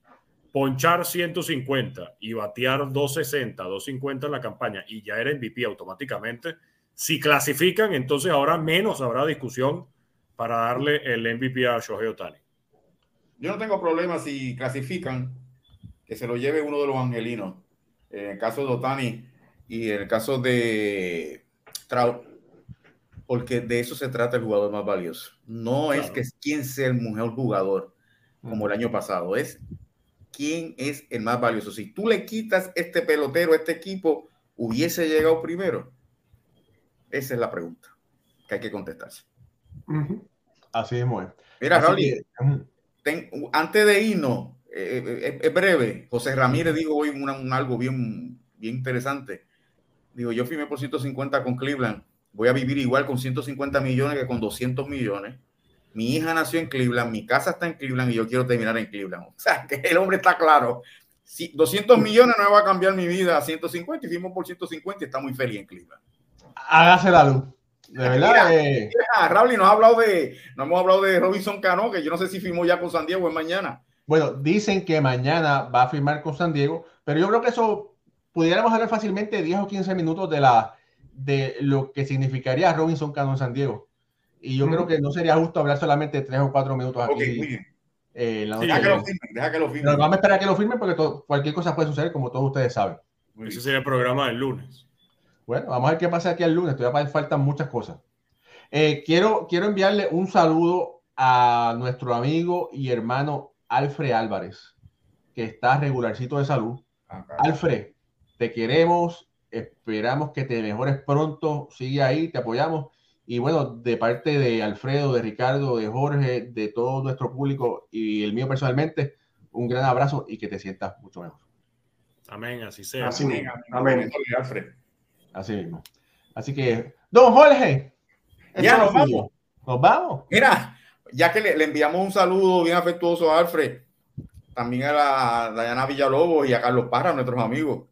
ponchar 150 y batear 260, 250 en la campaña y ya era MVP automáticamente, si clasifican, entonces ahora menos habrá discusión para darle el MVP a Shohei Otani. Yo no tengo problema si clasifican que se lo lleve uno de los angelinos. En el caso de Otani y en el caso de Trout, porque de eso se trata el jugador más valioso. No es que es quién sea el mejor jugador como el año pasado, es quién es el más valioso. Si tú le quitas este pelotero a este equipo, hubiese llegado primero. Esa es la pregunta que hay que contestarse. Así es, Mira, Raúl, antes de irnos, eh, eh, es breve, José Ramírez dijo hoy un, algo bien, bien interesante. Digo, yo firmé por 150 con Cleveland, voy a vivir igual con 150 millones que con 200 millones. Mi hija nació en Cleveland, mi casa está en Cleveland y yo quiero terminar en Cleveland. O sea, que el hombre está claro. Si 200 millones no va a cambiar mi vida a 150 y firmo por 150 y está muy feliz en Cleveland. Hágase la luz. De verdad. Eh. Raúl, nos ha hablado de, no hemos hablado de Robinson Cano, que yo no sé si firmó ya con San Diego en mañana. Bueno, dicen que mañana va a firmar con San Diego, pero yo creo que eso pudiéramos hablar fácilmente 10 o 15 minutos de la de lo que significaría Robinson Cano en San Diego. Y yo creo que no sería justo hablar solamente 3 o 4 minutos aquí. muy bien. Eh, deja, que lo firmen, deja que lo firmen. Pero vamos a esperar a que lo firmen porque cualquier cosa puede suceder, como todos ustedes saben. Ese sería el programa del lunes. Bueno, vamos a ver qué pasa aquí el lunes. Todavía faltan muchas cosas. Eh, quiero, quiero enviarle un saludo a nuestro amigo y hermano Alfred Álvarez, que está regularcito de salud. Ah, Alfred, te queremos, esperamos que te mejores pronto, sigue ahí, te apoyamos. Y bueno, de parte de Alfredo, de Ricardo, de Jorge, de todo nuestro público y el mío personalmente, un gran abrazo y que te sientas mucho mejor. Amén, así sea. Así Amén. Amén. Alfred. Así mismo. Así que, don Jorge. Ya nos vamos. Nos vamos. Mira, ya que le, enviamos un saludo bien afectuoso a Alfred, también a la Dayana Villalobos y a Carlos Parra, nuestros amigos.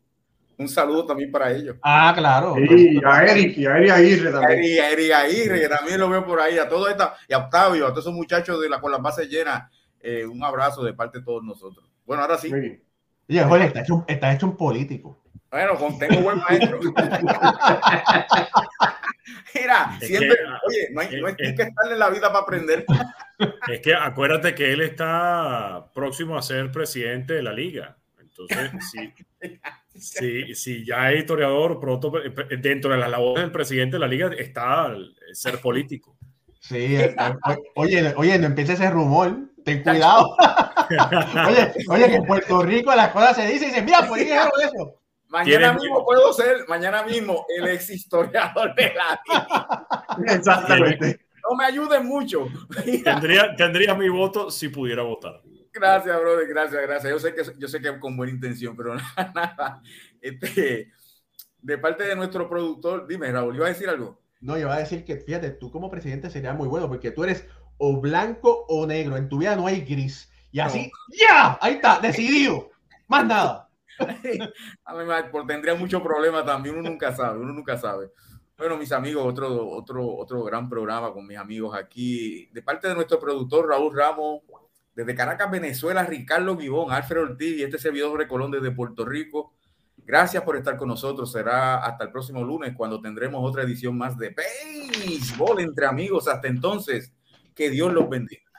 Un saludo también para ellos. Ah, claro. Y a Eric, y a Eric Aguirre también. Y a Eric Aguirre, que también lo veo por ahí. A todos esta, y a Octavio, a todos esos muchachos de la con las bases llenas. Eh, un abrazo de parte de todos nosotros. Bueno, ahora sí. Oye, Jorge, está hecho, está hecho un político. Bueno, tengo buen maestro. Mira, siempre, oye, no hay, no hay que estar en la vida para aprender. Es que acuérdate que él está próximo a ser presidente de la liga. Entonces, si, si, ya es historiador, pronto dentro de las labores del presidente de la liga está ser político. Sí, oye, oye, no empiece ese rumor, ten cuidado. oye, oye, que en Puerto Rico las cosas se dicen y dicen, mira, ¿por qué dijeron eso? Mañana mismo puedo ser, mañana mismo, el ex historiador de la Exactamente. No me ayuden mucho. Tendría, tendría mi voto si pudiera votar. Gracias, brother, gracias, gracias. Yo sé que, yo sé que con buena intención, pero nada, Este, de parte de nuestro productor, dime, Raúl, ¿iba a decir algo? No, yo iba a decir que, fíjate, tú como presidente sería muy bueno porque tú eres o blanco o negro. En tu vida no hay gris. Y así, ¡ya! Ahí está, decidido. Más nada. a mí me, tendría mucho problema también, uno nunca sabe, uno nunca sabe. Bueno, mis amigos, otro, otro, otro gran programa con mis amigos aquí. De parte de nuestro productor Raúl Ramos, desde Caracas, Venezuela, Ricardo Gibón, Alfredo Ortiz y este servidor Recolón desde Puerto Rico. Gracias por estar con nosotros. Será hasta el próximo lunes cuando tendremos otra edición más de Béisbol entre amigos. Hasta entonces, que Dios los bendiga.